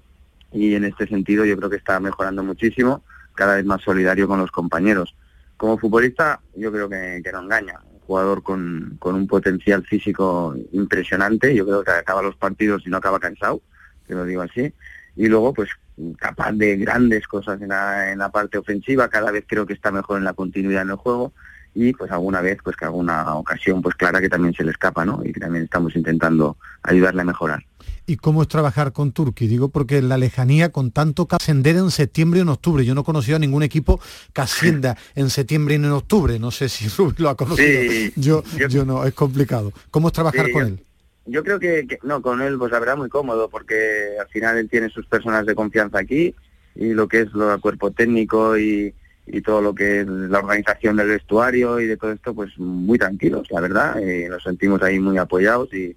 y en este sentido yo creo que está mejorando muchísimo, cada vez más solidario con los compañeros. Como futbolista yo creo que, no engaña, jugador con, con, un potencial físico impresionante, yo creo que acaba los partidos y no acaba cansado, que lo digo así, y luego pues capaz de grandes cosas en la, en la parte ofensiva, cada vez creo que está mejor en la continuidad en el juego, y pues alguna vez pues que alguna ocasión pues clara que también se le escapa, ¿no? Y que también estamos intentando ayudarle a mejorar y cómo es trabajar con Turki. Digo porque la lejanía con tanto que ascender en septiembre y en octubre. Yo no he conocido a ningún equipo que ascienda <laughs> en septiembre y en octubre. No sé si <laughs> Rubí lo ha conocido. yo, yo, no, es complicado. ¿Cómo es trabajar con él? Yo creo que, no, con él pues la verdad muy cómodo porque al final él tiene sus personas de confianza aquí y lo que es lo del cuerpo técnico y, y todo lo que es la organización del vestuario y de todo esto, pues muy tranquilos, la verdad. Eh, nos sentimos ahí muy apoyados y,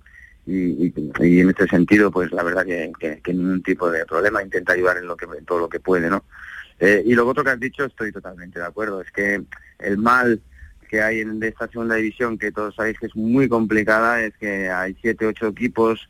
y, en este sentido, pues la verdad que, ningún tipo de problema, intenta ayudar en, lo que, todo lo que puede, ¿no? Eh, y lo otro que has dicho estoy totalmente de acuerdo, es que el mal que hay en esta segunda división, que todos sabéis que es muy complicada, es que hay siete, ocho equipos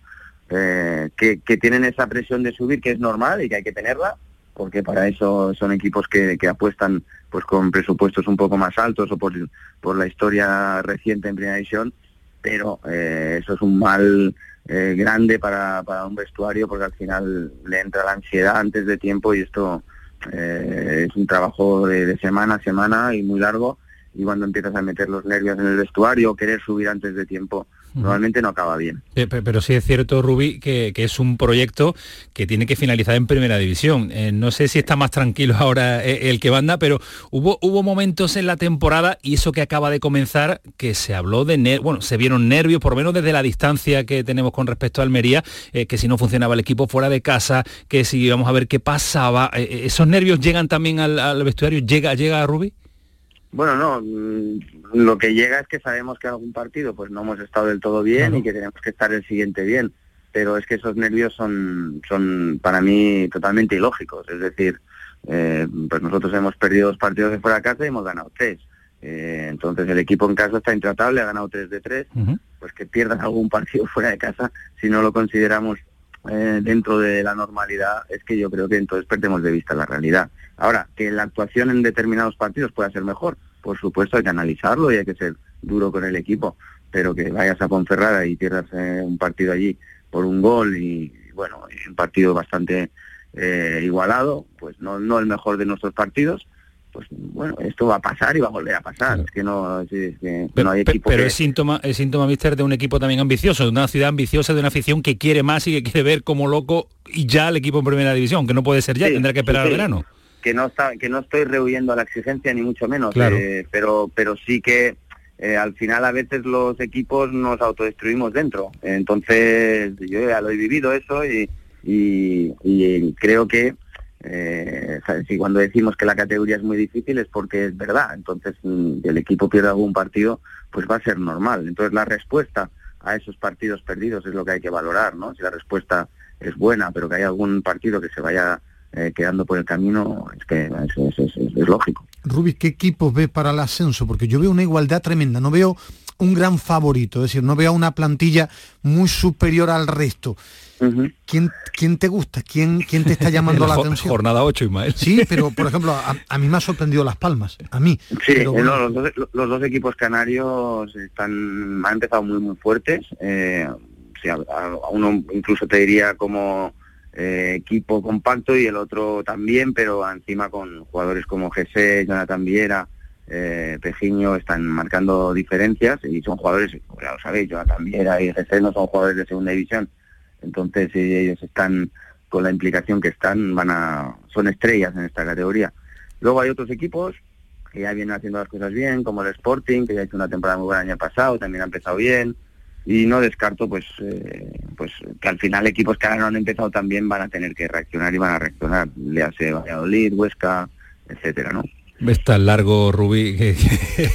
eh, que, que tienen esa presión de subir, que es normal y que hay que tenerla, porque para eso son equipos que, que apuestan pues con presupuestos un poco más altos o por, por la historia reciente en primera división pero eh, eso es un mal eh, grande para, para un vestuario porque al final le entra la ansiedad antes de tiempo y esto eh, es un trabajo de, de, semana a semana y muy largo. Y cuando empiezas a meter los nervios en el vestuario, querer subir antes de tiempo, normalmente no acaba bien. Eh, pero sí es cierto, Rubí, que, es un proyecto que tiene que finalizar en primera división. Eh, no sé si está más tranquilo <laughs> ahora eh, el que banda, pero hubo, hubo momentos en la temporada y eso que acaba de comenzar que se habló de, bueno, se vieron nervios, por lo menos desde la distancia que tenemos con respecto a Almería, que si no funcionaba el equipo fuera de casa, que si íbamos a ver qué pasaba, ¿esos nervios llegan también al, vestuario? ¿Llega, llega a Rubí? Bueno, no, mm, lo que llega es que sabemos que algún partido pues no hemos estado del todo bien y que tenemos que estar el siguiente bien, pero es que esos nervios son, son para mí totalmente ilógicos, es decir, eh, pues nosotros hemos perdido dos partidos de fuera de casa y hemos ganado tres. Eh, entonces el equipo en casa está intratable, ha ganado tres de tres, pues que pierdan algún partido fuera de casa, si no lo consideramos eh, dentro de la normalidad, es que yo creo que entonces perdemos de vista la realidad. Ahora, que la actuación en determinados partidos pueda ser mejor, por supuesto hay que analizarlo y hay que ser duro con el equipo, pero que vayas a Ponferrada y pierdas eh, un partido allí por un gol y, bueno, un partido bastante eh, igualado, pues no, no el mejor de nuestros partidos, pues bueno, esto va a pasar y va a volver a pasar. Es que no, es que pero, no hay equipo pero que- es síntoma, es síntoma, mister, de un equipo también ambicioso, de una ciudad ambiciosa, de una afición que quiere más y que quiere ver como loco y ya el equipo en primera división, que no puede ser ya, Sí, tendrá que esperar sí, al verano. que no está que no estoy rehuyendo a la exigencia ni mucho menos Claro. eh, pero pero sí que eh, al final a veces los equipos nos autodestruimos dentro entonces yo ya lo he vivido eso y y, y creo que eh, sabes, si cuando decimos que la categoría es muy difícil es porque es verdad entonces mm, el equipo pierde algún partido pues va a ser normal entonces la respuesta a esos partidos perdidos es lo que hay que valorar no si la respuesta es buena pero que hay algún partido que se vaya eh, quedando por el camino, es que es- es lógico. Rubí, ¿qué equipos ve para el ascenso? Porque yo veo una igualdad tremenda, no veo un gran favorito, es decir, no veo una plantilla muy superior al resto. ¿Quién, quién te gusta? ¿Quién, quién te está <laughs> llamando la atención? Jornada 8, Ismael. Sí, pero por ejemplo, a, a mí me ha sorprendido Las Palmas, a mí. Sí, Pero bueno, no, los, dos, los dos equipos canarios están han empezado muy muy fuertes. eh, sí, a, a uno incluso te diría como eh, equipo compacto y el otro también, pero encima con jugadores como Jesse, Jonathan Viera, eh, Pejiño están marcando diferencias y son jugadores, ya lo sabéis, Jonathan Viera y Jesse no son jugadores de segunda división. Entonces ellos están con la implicación que están, van a son estrellas en esta categoría. Luego hay otros equipos que ya vienen haciendo las cosas bien, como el Sporting, que ya hecho una temporada muy buena el año pasado, también ha empezado bien, y no descarto pues eh, pues que al final equipos que ahora no han empezado tan bien van a tener que reaccionar y van a reaccionar, le hace Valladolid, Huesca, etcétera, ¿no? Ves tan largo, Rubí, que,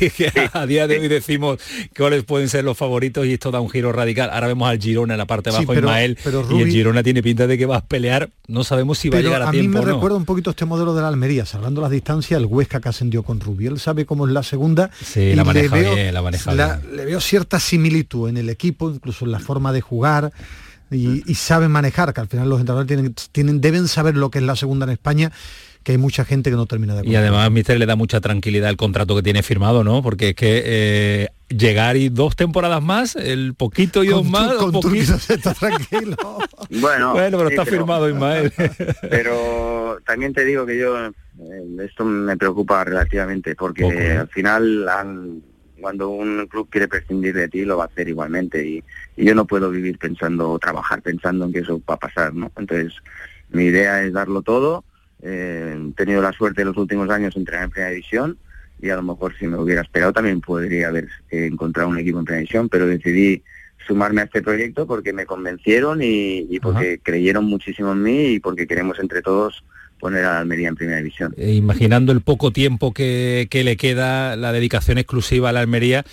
que- que a día de hoy decimos cuáles pueden ser los favoritos y esto da un giro radical. Ahora vemos al Girona en la parte de Sí, abajo, pero- Ismael, pero y el Girona tiene pinta de que va a pelear. No sabemos si va a llegar a, a mí tiempo me o no. recuerda un poquito este modelo de la Almería, salvando las distancias, el Huesca que ascendió con Rubí. Él sabe cómo es la segunda. Sí, y la le maneja veo- bien, la maneja la- bien. Le veo cierta similitud en el equipo, incluso en la forma de jugar. Y, y saben manejar, que al final los entrenadores tienen, tienen, deben saber lo que es la segunda en España, que hay mucha gente que no termina de Y además, Mister, le da mucha tranquilidad el contrato que tiene firmado, ¿no? Porque es que eh, llegar y dos temporadas más, el poquito y dos Con más, con poquito. se está tranquilo. <laughs> Bueno, Bueno, pero sí, está firmado, Ismael. <laughs> pero también te digo que yo eh, esto me preocupa relativamente porque Poco, al final han- cuando un club quiere prescindir de ti lo va a hacer igualmente y, y yo no puedo vivir pensando o trabajar pensando en que eso va a pasar no entonces mi idea es darlo todo he tenido la suerte en los últimos años de entrenar en primera división y a lo mejor si me hubiera esperado también podría haber eh, encontrado un equipo en primera división pero decidí sumarme a este proyecto porque me convencieron y, y porque creyeron muchísimo en mí y porque queremos entre todos poner a Almería en primera división. Eh, imaginando el poco tiempo que, que le queda, la dedicación exclusiva a la Almería,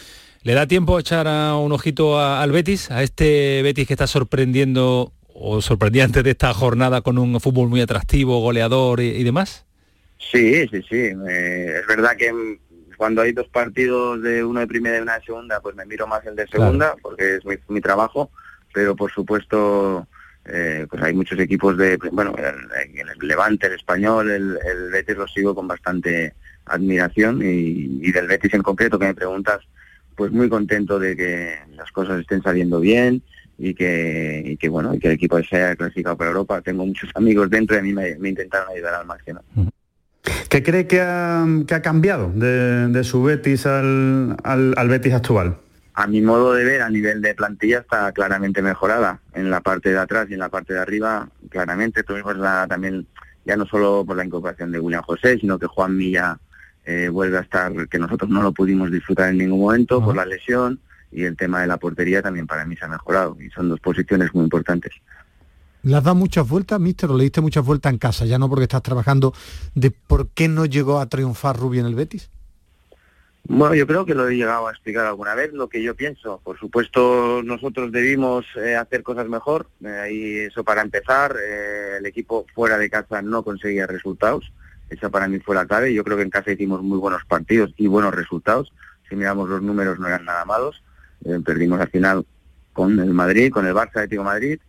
¿le da tiempo a echar a un ojito a- al Betis? A este Betis que está sorprendiendo o sorprendía antes de esta jornada con un fútbol muy atractivo, goleador y, y demás? Sí, sí, sí. eh, es verdad que mm, cuando hay dos partidos de uno de primera y una de segunda, pues me miro más el de segunda porque es mi, mi trabajo, pero por supuesto eh, pues hay muchos equipos de, bueno, el, el Levante, el Español, el, el Betis lo sigo con bastante admiración y, y del Betis en concreto que me preguntas, pues muy contento de que las cosas estén saliendo bien y que, y que bueno, y que el equipo sea clasificado para Europa. Tengo muchos <laughs> amigos dentro y a mí me, me intentaron ayudar al máximo. ¿Qué cree que ha, que ha cambiado de, de su Betis al, al, al Betis actual? a mi modo de ver, a nivel de plantilla está claramente mejorada. En la parte de atrás y en la parte de arriba, claramente. Tuvimos la, también, ya no solo por la incorporación de William José, sino que Juan Milla eh, vuelve a estar, que nosotros no lo pudimos disfrutar en ningún momento por la lesión. Y el tema de la portería también para mí se ha mejorado. Y son dos posiciones muy importantes. ¿Le has dado muchas vueltas, mister, o le diste muchas vueltas en casa? Ya no porque estás trabajando, de por qué no llegó a triunfar Rubí en el Betis. Bueno, yo creo que lo he llegado a explicar alguna vez, lo que yo pienso. Por supuesto, nosotros debimos eh, hacer cosas mejor, eh, y eso para empezar, eh, el equipo fuera de casa no conseguía resultados, esa para mí fue la clave. Yo creo que en casa hicimos muy buenos partidos y buenos resultados. Si miramos los números no eran nada malos. Perdimos al final con el Madrid, con el Barça Atlético Madrid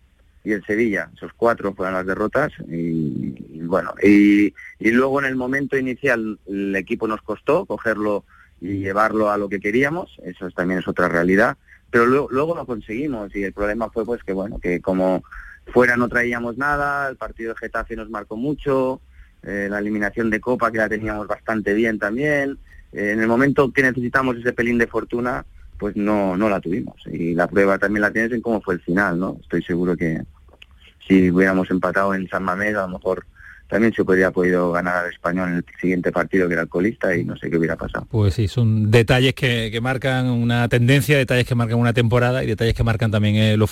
y el Sevilla. Esos cuatro fueron las derrotas y, bueno, y, y luego en el momento inicial el equipo nos costó cogerlo y llevarlo a lo que queríamos, eso también es otra realidad, pero luego, luego lo conseguimos y el problema fue pues que bueno, que como fuera no traíamos nada, el partido de Getafe nos marcó mucho, eh, la eliminación de Copa que la teníamos bastante bien también, eh, en el momento que necesitamos ese pelín de fortuna, pues no, no la tuvimos. Y la prueba también la tienes en cómo fue el final, ¿no? Estoy seguro que si hubiéramos empatado en San Mamés, a lo mejor también se podría podido ganar al español en el siguiente partido que era el colista y no sé qué hubiera pasado. Pues sí, son detalles que, marcan una tendencia, detalles que marcan una temporada y detalles que marcan también el,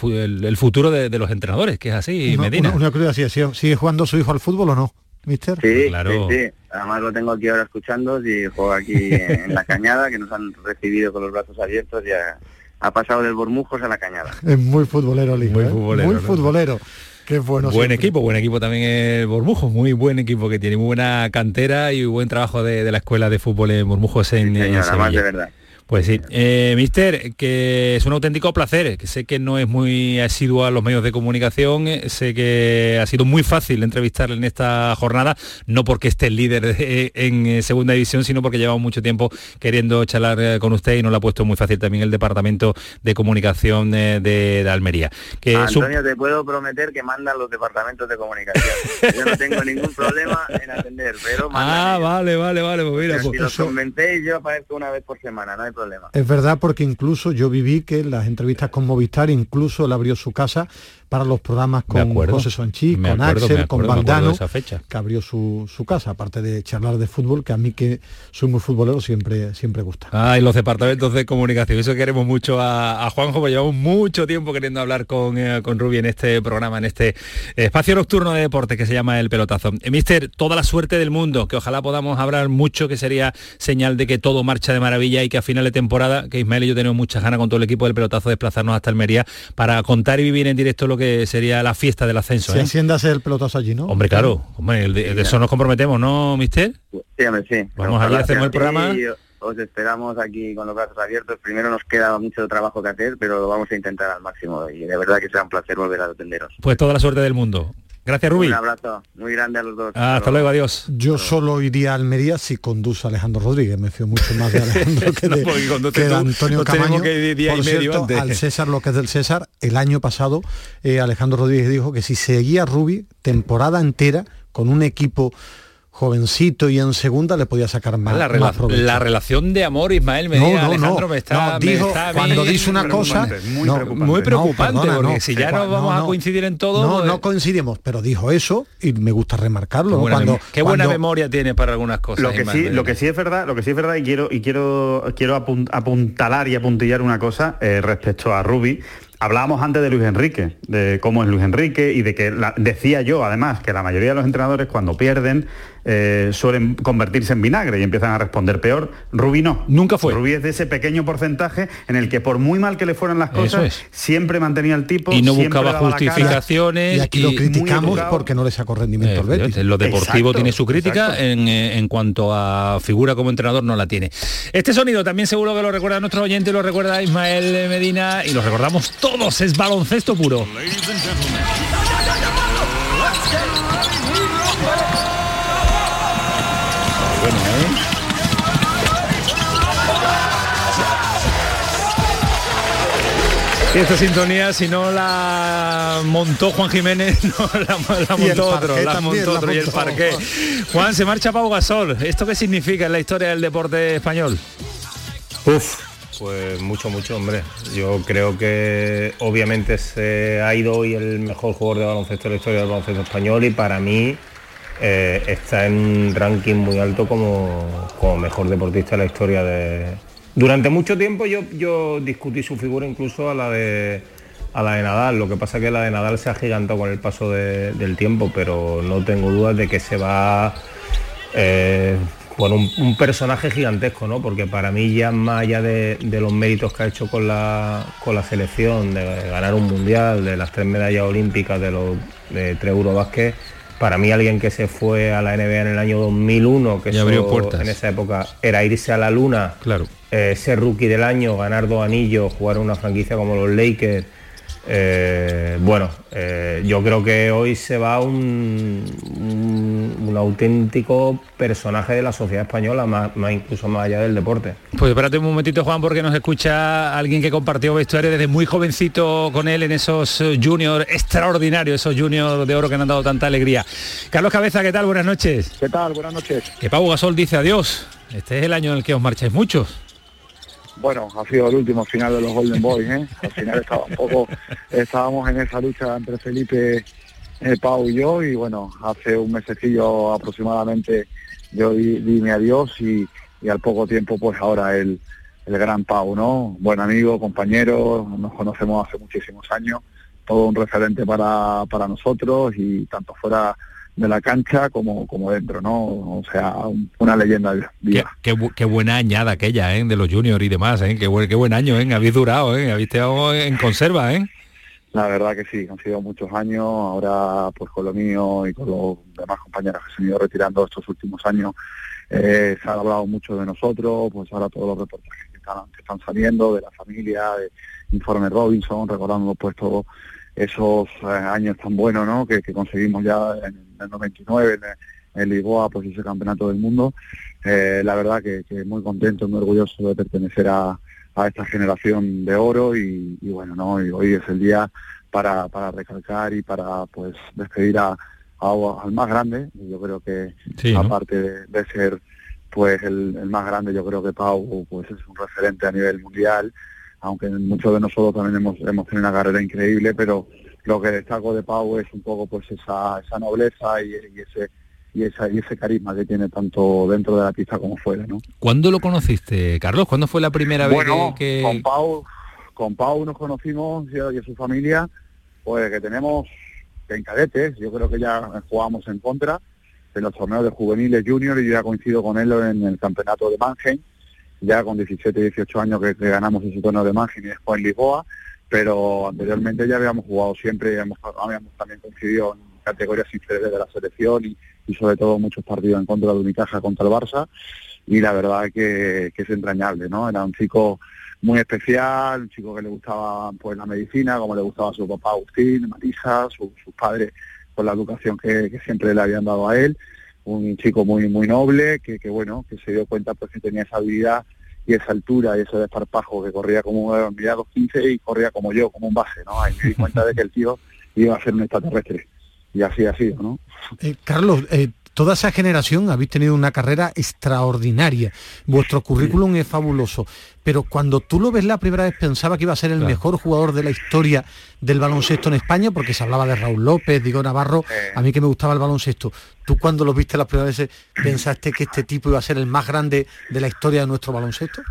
futuro de, los entrenadores, que es así, Medina. Una, curiosidad, ¿sigue, jugando su hijo al fútbol o no? Mister? Sí, claro. sí, Además lo tengo aquí ahora escuchando y juega aquí en la cañada, que nos han recibido con los brazos abiertos. Ya ha pasado del Bormujos a la cañada. Es muy futbolero, Liga. Muy ¿eh? futbolero. Muy futbolero. Qué bueno. Buen equipo, buen equipo también el Bormujo, muy buen equipo que tiene, muy buena cantera y buen trabajo de, la escuela de fútbol en Bormujos en, sí, señora, de verdad. Pues sí, eh, Mister, que es un auténtico placer, que sé que no es muy asiduo a los medios de comunicación, eh, sé que ha sido muy fácil entrevistarle en esta jornada, no porque esté el líder en eh, segunda división, sino porque llevamos mucho tiempo queriendo charlar con usted y nos lo ha puesto muy fácil también el departamento de comunicación de, Almería. Que Antonio, te puedo prometer que mandan los departamentos de comunicación. Yo no tengo ningún problema en atender, pero Ah, vale, vale, vale, pues mira, si pues los convencéis, yo aparezco una vez por semana, no hay problema. Es verdad porque incluso yo viví que las entrevistas con Movistar, incluso él abrió su casa para los programas con José Sanchís, con Axel, con Valdano, que abrió su, casa, aparte de charlar de fútbol, que a mí que soy muy futbolero siempre, siempre gusta. Ah, y los departamentos de comunicación, eso queremos mucho a, Juanjo, porque llevamos mucho tiempo queriendo hablar con, eh, con Rubi en este programa, en este espacio nocturno de deporte que se llama El Pelotazo. Eh, mister, toda la suerte del mundo, que ojalá podamos hablar mucho, que sería señal de que todo marcha de maravilla y que a final de temporada, que Ismael y yo tenemos muchas ganas con todo el equipo del Pelotazo de desplazarnos hasta Almería para contar y vivir en directo lo que sería la fiesta del ascenso. Se ¿eh? el pelotazo allí, ¿no? Hombre, claro, hombre, de, eso nos comprometemos, ¿no, mister? Sí, hombre, sí. Vamos allí, hacemos el programa. Os esperamos aquí con los brazos abiertos. Primero nos queda mucho trabajo que hacer, pero lo vamos a intentar al máximo y de verdad que será un placer volver a atenderos. Pues toda la suerte del mundo. Gracias, Rubí. Un abrazo muy grande a los dos. hasta luego, adiós. Yo solo iría a Almería si conduce Alejandro Rodríguez. Me fío mucho más de <laughs> Alejandro que de, Antonio Camaño. Por cierto, al César lo que es del César, el año pasado eh, Alejandro Rodríguez dijo que si seguía Rubí temporada entera con un equipo jovencito y en segunda le podía sacar más, la, la relación de amor Ismael Medina Alejandro me está, dijo, cuando dice una cosa muy preocupante, porque si ya no vamos a coincidir en todo no no coincidimos pero dijo eso y me gusta remarcarlo qué buena, qué buena memoria tiene para algunas cosas lo que sí lo que sí es verdad lo que sí es verdad y quiero y quiero quiero apuntalar y apuntillar una cosa eh, respecto a Ruby Hablábamos antes de Luis Enrique, de cómo es Luis Enrique y de que decía yo además que la mayoría de los entrenadores cuando pierden eh, suelen convertirse en vinagre y empiezan a responder peor. Rubí no. Nunca fue. Rubí es de ese pequeño porcentaje en el que por muy mal que le fueran las cosas, siempre mantenía el tipo. Y no buscaba justificaciones. Y aquí lo criticamos porque no le sacó rendimiento al Betis. Lo deportivo tiene su crítica, eh, en, cuanto a figura como entrenador no la tiene. Este sonido también seguro que lo recuerda nuestro oyente, lo recuerda Ismael Medina y lo recordamos todos, es baloncesto puro. Y esta sintonía, si no la montó Juan Jiménez, <laughs> no la, montó otro, la montó otro y el parque. Juan, se marcha Pau Gasol. ¿Esto qué significa en la historia del deporte español? Uf, pues mucho, mucho, hombre. Yo creo que obviamente se ha ido hoy el mejor jugador de baloncesto de la historia del baloncesto español y para mí eh, está en un ranking muy alto como, como mejor deportista de la historia de, durante mucho tiempo yo, yo discutí su figura incluso a la de a la de Nadal. Lo que pasa es que la de Nadal se ha gigantado con el paso del tiempo, pero no tengo dudas de que se va, eh, bueno, un, personaje gigantesco, ¿no? Porque para mí ya más allá de, los méritos que ha hecho con la, con la selección, de ganar un mundial, de las tres medallas olímpicas, de los de tres Eurobásquet, para mí alguien que se fue a la NBA en el año 2001, que en esa época era irse a la luna, claro. Eh, ser rookie del año, ganar dos anillos, jugar una franquicia como los Lakers, eh, bueno, eh, yo creo que hoy se va un, un, auténtico personaje de la sociedad española, más, incluso más allá del deporte. Pues espérate un momentito, Juan, porque nos escucha alguien que compartió vestuario desde muy jovencito con él en esos juniors extraordinarios, esos juniors de oro que han dado tanta alegría. Carlos Cabeza, ¿qué tal? Buenas noches. ¿Qué tal? Buenas noches. Que Pau Gasol dice adiós. Este es el año en el que os marcháis muchos. Bueno, ha sido el último final de los Golden Boys, ¿eh? Al final estaba un poco, estábamos en esa lucha entre Felipe, eh, Pau y yo, y bueno, hace un mesecillo aproximadamente yo di, mi adiós y, al poco tiempo pues ahora el, el gran Pau, ¿no? Buen amigo, compañero, nos conocemos hace muchísimos años, todo un referente para, para nosotros y tanto fuera de la cancha como, como dentro, ¿no? O sea, una leyenda viva. Qué, buena añada aquella, ¿eh? De los juniors y demás, ¿eh? Qué buen, qué buen año, ¿eh? Habéis durado, ¿eh? Habéis estado en conserva, ¿eh? La verdad que sí, han sido muchos años, ahora pues con lo mío y con los demás compañeros que se han ido retirando estos últimos años, eh, se ha hablado mucho de nosotros, pues ahora todos los reportajes que están, que están saliendo, de la familia, de Informe Robinson, recordando pues todo esos eh, años tan buenos ¿no? que, conseguimos ya en el 99 en, Lisboa, pues ese campeonato del mundo. Eh, la verdad que, muy contento, muy orgulloso de pertenecer a, esta generación de oro y, bueno, ¿no? y hoy es el día para, para recalcar y para pues despedir a, al más grande. Yo creo que aparte de, ser pues el, el, más grande, yo creo que Pau pues es un referente a nivel mundial aunque muchos de nosotros también hemos, hemos tenido una carrera increíble, pero lo que destaco de Pau es un poco pues esa, esa nobleza y, ese y, esa, y ese carisma que tiene tanto dentro de la pista como fuera, ¿no? ¿Cuándo lo conociste, Carlos? ¿Cuándo fue la primera vez que, con Pau, con Pau nos conocimos y, y su familia, pues que tenemos en cadetes, yo creo que ya jugamos en contra en los torneos de juveniles junior y yo ya coincido con él en el campeonato de Mannheim ya con 17, 18 años que, ganamos ese torneo de margen y después en Lisboa, pero anteriormente ya habíamos jugado siempre, habíamos, habíamos también coincidido en categorías inferiores de la selección y, sobre todo muchos partidos en contra de Unicaja contra el Barça y la verdad que, que es entrañable, ¿no? Era un chico muy especial, un chico que le gustaba pues la medicina, como le gustaba a su papá Agustín, Marisa, sus padres con la educación que, que, siempre le habían dado a él un chico muy muy noble que, que bueno que se dio cuenta pues que tenía esa habilidad y esa altura y ese desparpajo que corría como un los 15 y corría como yo como un base no ahí me di cuenta de que el tío iba a ser un extraterrestre. Y así ha sido no eh, Carlos eh, toda esa generación habéis tenido una carrera extraordinaria. Vuestro currículum es fabuloso. Pero cuando tú lo ves la primera vez pensaba que iba a ser el mejor jugador de la historia del baloncesto en España, porque se hablaba de Raúl López, Diego Navarro, a mí que me gustaba el baloncesto. ¿Tú cuando lo viste las primeras veces pensaste que este tipo iba a ser el más grande de la historia de nuestro baloncesto?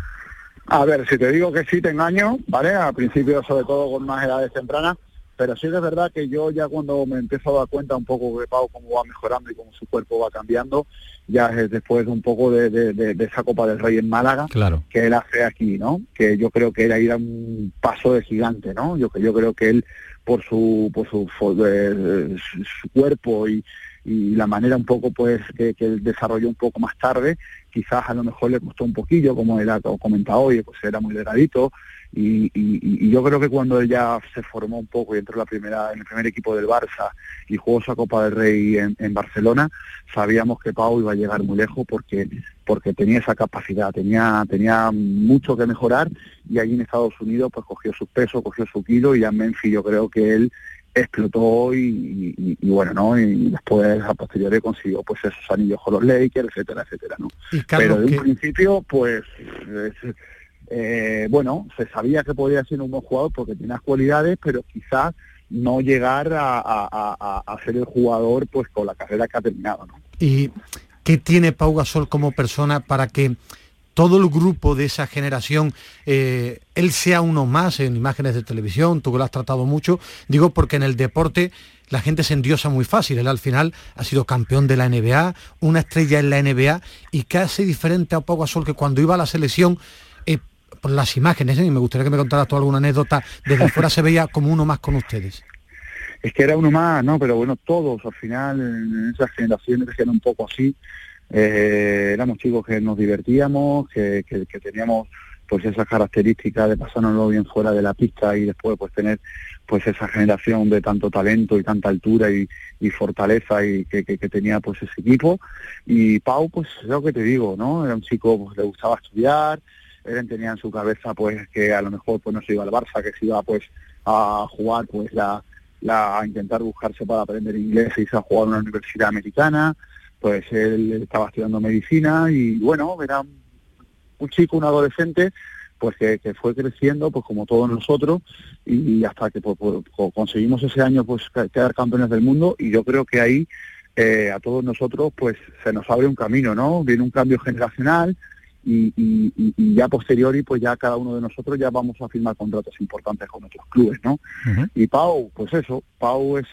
A ver, si te digo que sí te engaño, ¿vale? Al principio, sobre todo con más edades tempranas, pero sí es verdad que yo ya cuando me empiezo a dar cuenta un poco de Pau cómo va mejorando y cómo su cuerpo va cambiando, ya es después un poco de, esa Copa del Rey en Málaga claro. que él hace aquí, ¿no? Que yo creo que él ahí da un paso de gigante, ¿no? Yo, yo creo que él por su por su, eh, su cuerpo y, y la manera un poco pues que, que, él desarrolló un poco más tarde, quizás a lo mejor le costó un poquillo, como él ha comentado hoy, pues era muy delgadito, y, yo creo que cuando ella se formó un poco y entró la primera, en el primer equipo del Barça y jugó esa Copa del Rey en, Barcelona, sabíamos que Pau iba a llegar muy lejos porque porque tenía esa capacidad, tenía tenía mucho que mejorar y allí en Estados Unidos pues cogió su peso, cogió su kilo y en Memphis yo creo que él explotó y, bueno, ¿no? Y después a posteriori consiguió pues esos anillos con los Lakers, etcétera, etcétera, ¿no? Pero de un principio pues eh, bueno, se sabía que podía ser un buen jugador porque tenía cualidades, pero quizás no llegar a, ser el jugador pues con la carrera que ha terminado. ¿Y qué tiene Pau Gasol como persona para que todo el grupo de esa generación, eh, él sea uno más en imágenes de televisión, tú que lo has tratado mucho, digo porque en el deporte la gente se endiosa muy fácil. Él al final ha sido campeón de la NBA, una estrella en la NBA y casi diferente a Pau Gasol que cuando iba a la selección por las imágenes, ¿eh? y me gustaría que me contaras tú alguna anécdota, desde fuera se veía como uno más con ustedes. Es que era uno más, ¿no? Pero bueno, todos al final en esas generaciones que eran un poco así, eh, éramos chicos que nos divertíamos, que, que, teníamos pues esas características de pasárnoslo bien fuera de la pista y después pues tener pues esa generación de tanto talento y tanta altura y, fortaleza y que, que, tenía pues ese equipo y Pau pues es lo que te digo no era un chico pues le gustaba estudiar él tenía en su cabeza pues que a lo mejor pues no se iba al Barça que se iba pues a jugar pues la, la a intentar buscarse para aprender inglés y irse a jugar en una universidad americana pues él estaba estudiando medicina y bueno, era un chico, un adolescente, pues que, fue creciendo, pues como todos nosotros, y hasta que pues, pues, conseguimos ese año pues quedar campeones del mundo, y yo creo que ahí eh, a todos nosotros pues se nos abre un camino, ¿no? Viene un cambio generacional, y, ya posteriori pues ya cada uno de nosotros ya vamos a firmar contratos importantes con otros clubes, ¿no? Y Pau, pues eso, Pau es,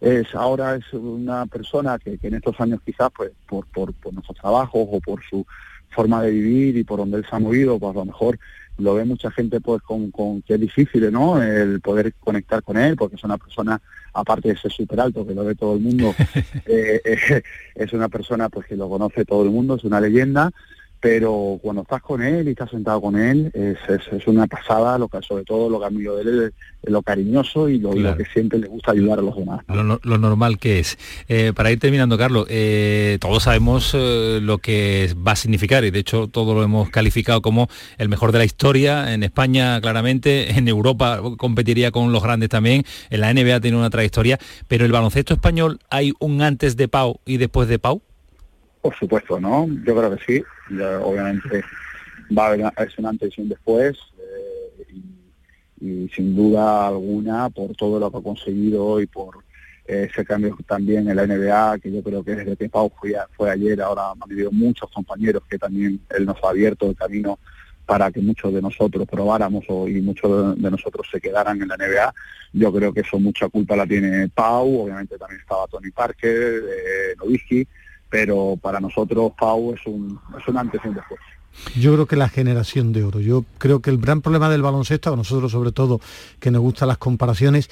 es ahora es una persona que, en estos años quizás pues por, por, por, nuestros trabajos o por su forma de vivir y por donde él se ha movido, pues a lo mejor lo ve mucha gente pues con, con que es difícil, ¿no? El poder conectar con él, porque es una persona, aparte de ser súper alto, que lo ve todo el mundo, <laughs> eh, eh, es una persona pues que lo conoce todo el mundo, es una leyenda, pero cuando estás con él y estás sentado con él, es, es, una pasada, lo que, sobre todo lo que amigo de él es, lo cariñoso y lo, que siempre le gusta ayudar a los demás. Lo, normal que es. Eh, para ir terminando, Carlos, eh, todos sabemos eh, lo que va a significar y de hecho todo lo hemos calificado como el mejor de la historia, en España claramente, en Europa competiría con los grandes también, en la NBA tiene una trayectoria, pero el baloncesto español hay un antes de Pau y después de Pau. Por supuesto, ¿no? Yo creo que sí. obviamente va a haber un antes y un después eh, y, sin duda alguna por todo lo que ha conseguido y por ese cambio también en la NBA, que yo creo que desde que Pau fue, fue ayer, ahora han habido muchos compañeros que también él nos ha abierto el camino para que muchos de nosotros probáramos y muchos de, nosotros se quedaran en la NBA. Yo creo que eso mucha culpa la tiene Pau, obviamente también estaba Tony Parker, eh, pero para nosotros Pau es un, es un antes y un después. Yo creo que la generación de oro. Yo creo que el gran problema del baloncesto, a nosotros sobre todo que nos gustan las comparaciones,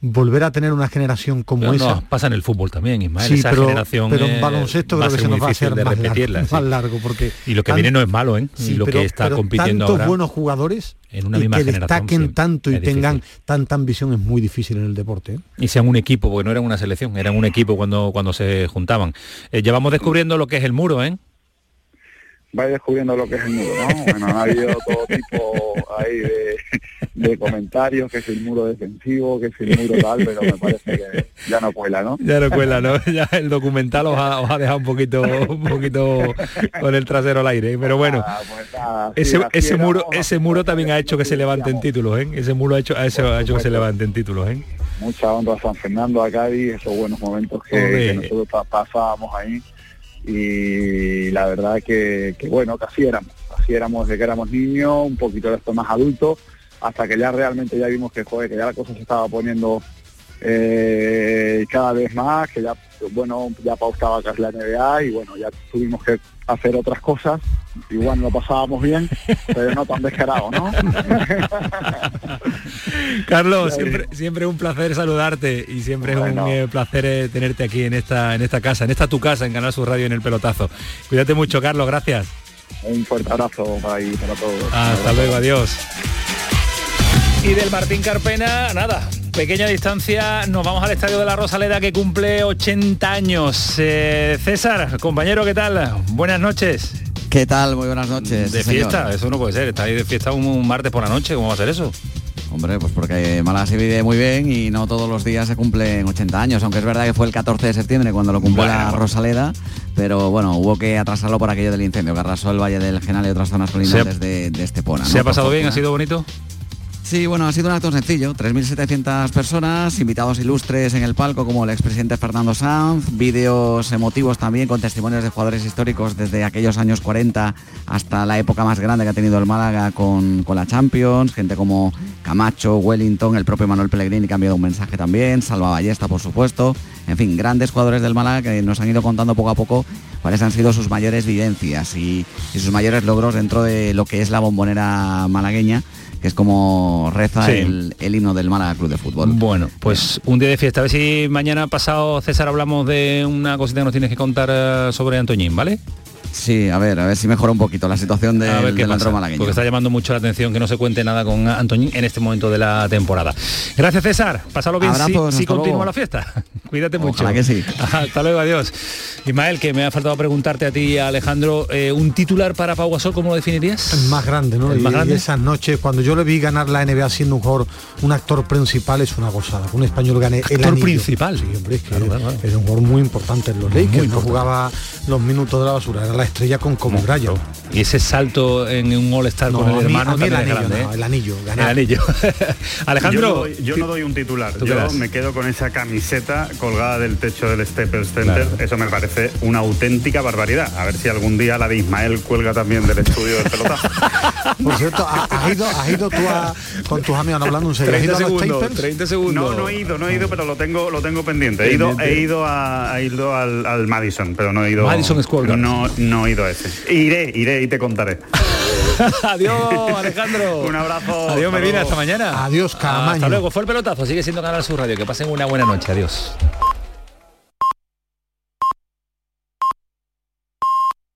volver a tener una generación como esa. pasa en el fútbol también, Ismael. esa pero, generación pero en baloncesto creo que se nos va a hacer más largo, más largo, porque y lo que viene no es malo, ¿eh? Sí, lo pero, que está compitiendo tantos buenos jugadores en una misma que destaquen tanto y tengan tanta ambición es muy difícil en el deporte. ¿eh? Y sean un equipo, porque no eran una selección, eran un equipo cuando cuando se juntaban. Eh, ya vamos descubriendo lo que es el muro, ¿eh? Vais descubriendo lo que es el muro, ¿no? Bueno, ha habido todo tipo ahí de, comentarios, que es el muro defensivo, que es el muro tal, pero me parece que ya no cuela, ¿no? Ya no cuela, ¿no? Ya el documental os ha, dejado un poquito, un poquito con el trasero al aire, pero bueno. Pues ese, ese muro, ese muro también ha hecho que se levanten títulos, ¿eh? Ese muro ha hecho, ha hecho, que se levanten títulos, ¿eh? Mucha honra a San Fernando, a Cádiz, esos buenos momentos que nosotros pasábamos ahí y la verdad que, bueno, que así éramos, así éramos desde que éramos niños, un poquito de esto más adultos, hasta que ya realmente ya vimos que joder, que ya la cosa se estaba poniendo eh, cada vez más, que ya bueno, ya pausaba casi la NBA y bueno, ya tuvimos que hacer otras cosas, igual no pasábamos bien, pero no tan descarado, ¿no? <laughs> Carlos, siempre, siempre un placer saludarte y siempre es un eh, placer eh, tenerte aquí en esta, en esta casa, en esta tu casa, en Canal Sur Radio en el pelotazo. Cuídate mucho, Carlos, gracias. Un fuerte abrazo para, para todos. Hasta luego, adiós. Y del Martín Carpena, nada, pequeña distancia, nos vamos al Estadio de la Rosaleda que cumple 80 años. Eh, César, compañero, ¿qué tal? Buenas noches. ¿Qué tal? Muy buenas noches. De fiesta, eso no puede ser. Está ahí de fiesta un, martes por la noche, ¿cómo va a ser eso? Hombre, pues porque Málaga se vive muy bien y no todos los días se cumplen 80 años, aunque es verdad que fue el 14 de septiembre cuando lo cumplió la Rosaleda, pero bueno, hubo que atrasarlo por aquello del incendio que arrasó el Valle del Genal y otras zonas colindantes de, de Estepona. ¿Se ha pasado bien? ¿Ha sido bonito? Sí, bueno, ha sido un acto sencillo. 3.700 personas, invitados ilustres en el palco como el expresidente Fernando Sanz, vídeos emotivos también con testimonios de jugadores históricos desde aquellos años 40 hasta la época más grande que ha tenido el Málaga con, con la Champions, gente como Camacho, Wellington, el propio Manuel Pellegrini que ha enviado un mensaje también, Salva Ballesta por supuesto, en fin, grandes jugadores del Málaga que nos han ido contando poco a poco cuáles han sido sus mayores vivencias y, y sus mayores logros dentro de lo que es la bombonera malagueña que es como reza Sí. el, el himno del Málaga Club de Fútbol. Bueno, pues un día de fiesta. A ver si mañana pasado, César, hablamos de una cosita que nos tienes que contar eh, sobre Antoñín, ¿vale? Sí, a ver, a ver si mejora un poquito la situación del, a ver qué pasa, porque está llamando mucho la atención que no se cuente nada con Antoñín en este momento de la temporada. Gracias César, pásalo bien si, Abrazos, si hasta continúa luego. la fiesta. <laughs> Cuídate mucho. Ojalá que sí. <laughs> Hasta luego, adiós. Ismael, que me ha faltado preguntarte a ti Alejandro, eh, un titular para Pau Gasol, ¿cómo lo definirías? El más grande, ¿no? El más y grande. esas noches, cuando yo le vi ganar la NBA siendo un jugador, un actor principal, es una gozada. Un español gane el Actor principal. Sí, hombre, es que era un jugador muy importante en los Lakers, no jugaba los minutos de la basura, era la estrella con Kobe Bryant. Y ese salto en un All-Star No, con el hermano a mí el también es anillo, grande, no, ¿eh? el anillo, El anillo. <laughs> Alejandro. Yo no, doy, yo no doy un titular, ¿Tú qué yo me quedo con esa camiseta colgada del techo del Staples Center. Eso me parece una auténtica barbaridad. A ver si algún día la de Ismael cuelga también del estudio del pelotazo. <laughs> Por cierto, ¿ha- ¿has ido, has ido tú a- con tus amigos hablando un serio? ¿Has ido a los Staples? No, no he ido, no he ido, pero lo tengo, lo tengo pendiente. He ido, he ido, a, he ido al, al Madison, pero no he ido. Madison Square Garden. No, no he ido a ese. Iré, iré y te contaré. <laughs> Adiós, <laughs> Alejandro. Un abrazo. Adiós, hasta Medina, luego. hasta mañana. Adiós, Camaño. Hasta luego. Fue el pelotazo. Sigue siendo Canal Sur Radio. Que pasen una buena noche. Adiós.